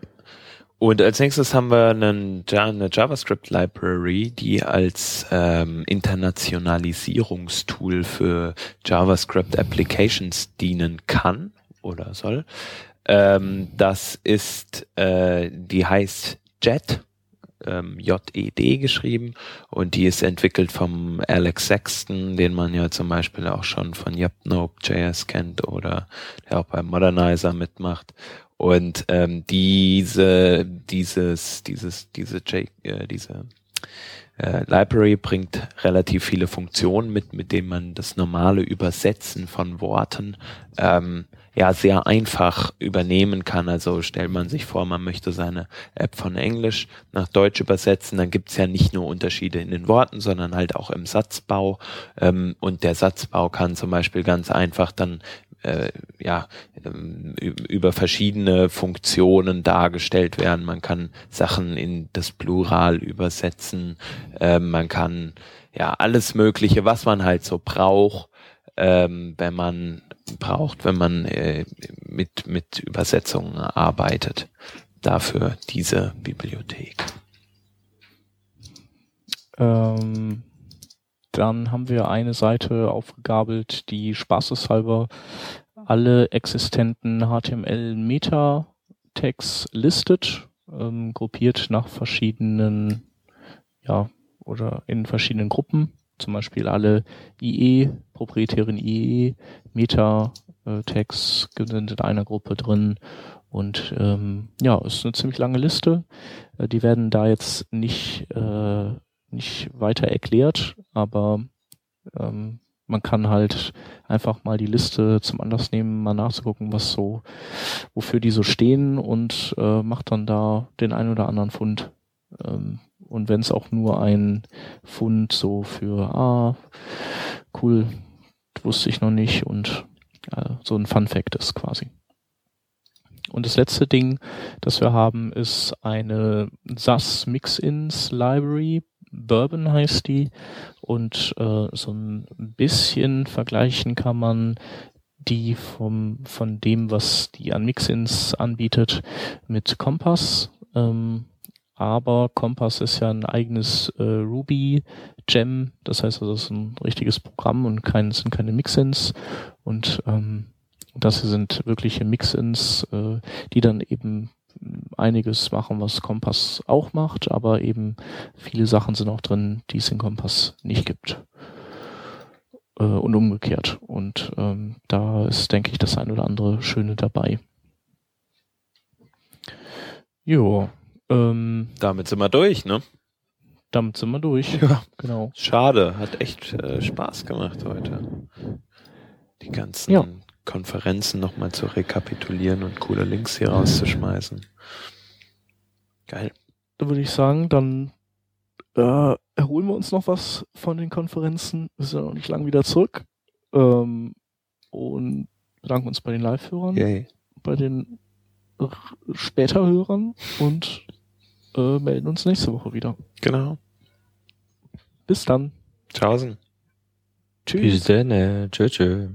Und als nächstes haben wir einen, eine JavaScript Library, die als ähm, Internationalisierungstool für JavaScript Applications dienen kann oder soll. Ähm, das ist, äh, die heißt Jet ähm, JED geschrieben und die ist entwickelt vom Alex Sexton, den man ja zum Beispiel auch schon von JS kennt oder der auch beim Modernizer mitmacht. Und ähm, diese, dieses, dieses, diese, J, äh, diese äh, Library bringt relativ viele Funktionen mit, mit denen man das normale Übersetzen von Worten ähm, ja sehr einfach übernehmen kann. Also stellt man sich vor, man möchte seine App von Englisch nach Deutsch übersetzen, dann gibt's ja nicht nur Unterschiede in den Worten, sondern halt auch im Satzbau. Ähm, und der Satzbau kann zum Beispiel ganz einfach dann äh, ja ähm, über verschiedene Funktionen dargestellt werden. Man kann Sachen in das Plural übersetzen, äh, man kann ja alles Mögliche, was man halt so braucht, ähm, wenn man braucht, wenn man äh, mit, mit Übersetzungen arbeitet. Dafür diese Bibliothek. Ähm, dann haben wir eine Seite aufgegabelt, die spaßeshalber alle existenten HTML-Meta-Tags listet, ähm, gruppiert nach verschiedenen, ja, oder in verschiedenen Gruppen zum Beispiel alle IE, proprietären IE, Meta-Tags sind in einer Gruppe drin. Und ähm, ja, ist eine ziemlich lange Liste. Äh, die werden da jetzt nicht, äh, nicht weiter erklärt, aber ähm, man kann halt einfach mal die Liste zum Anlass nehmen, mal nachzugucken, was so, wofür die so stehen und äh, macht dann da den einen oder anderen Fund. Ähm, und wenn es auch nur ein Fund so für, ah, cool, wusste ich noch nicht und äh, so ein Fun Fact ist quasi. Und das letzte Ding, das wir haben, ist eine SAS Mix-Ins Library. Bourbon heißt die. Und äh, so ein bisschen vergleichen kann man die vom, von dem, was die an Mix-Ins anbietet, mit Kompass. Ähm, aber Kompass ist ja ein eigenes äh, Ruby Gem, das heißt, also, das ist ein richtiges Programm und kein, sind keine Mixins und ähm, das sind wirkliche Mixins, äh, die dann eben einiges machen, was Kompass auch macht, aber eben viele Sachen sind auch drin, die es in Kompass nicht gibt. Äh, und umgekehrt. Und ähm, da ist, denke ich, das ein oder andere Schöne dabei. Jo, ähm, damit sind wir durch, ne? Damit sind wir durch. Ja, genau. Schade, hat echt äh, Spaß gemacht heute. Die ganzen ja. Konferenzen nochmal zu rekapitulieren und coole Links hier rauszuschmeißen. Geil. Da würde ich sagen, dann äh, erholen wir uns noch was von den Konferenzen. Wir sind ja noch nicht lang wieder zurück. Ähm, und bedanken uns bei den Live-Hörern, bei den später Hörern und äh, melden uns nächste Woche wieder. Genau. Bis dann. Tschaußen. Tschüss. Bis dann. Tschö, tschö.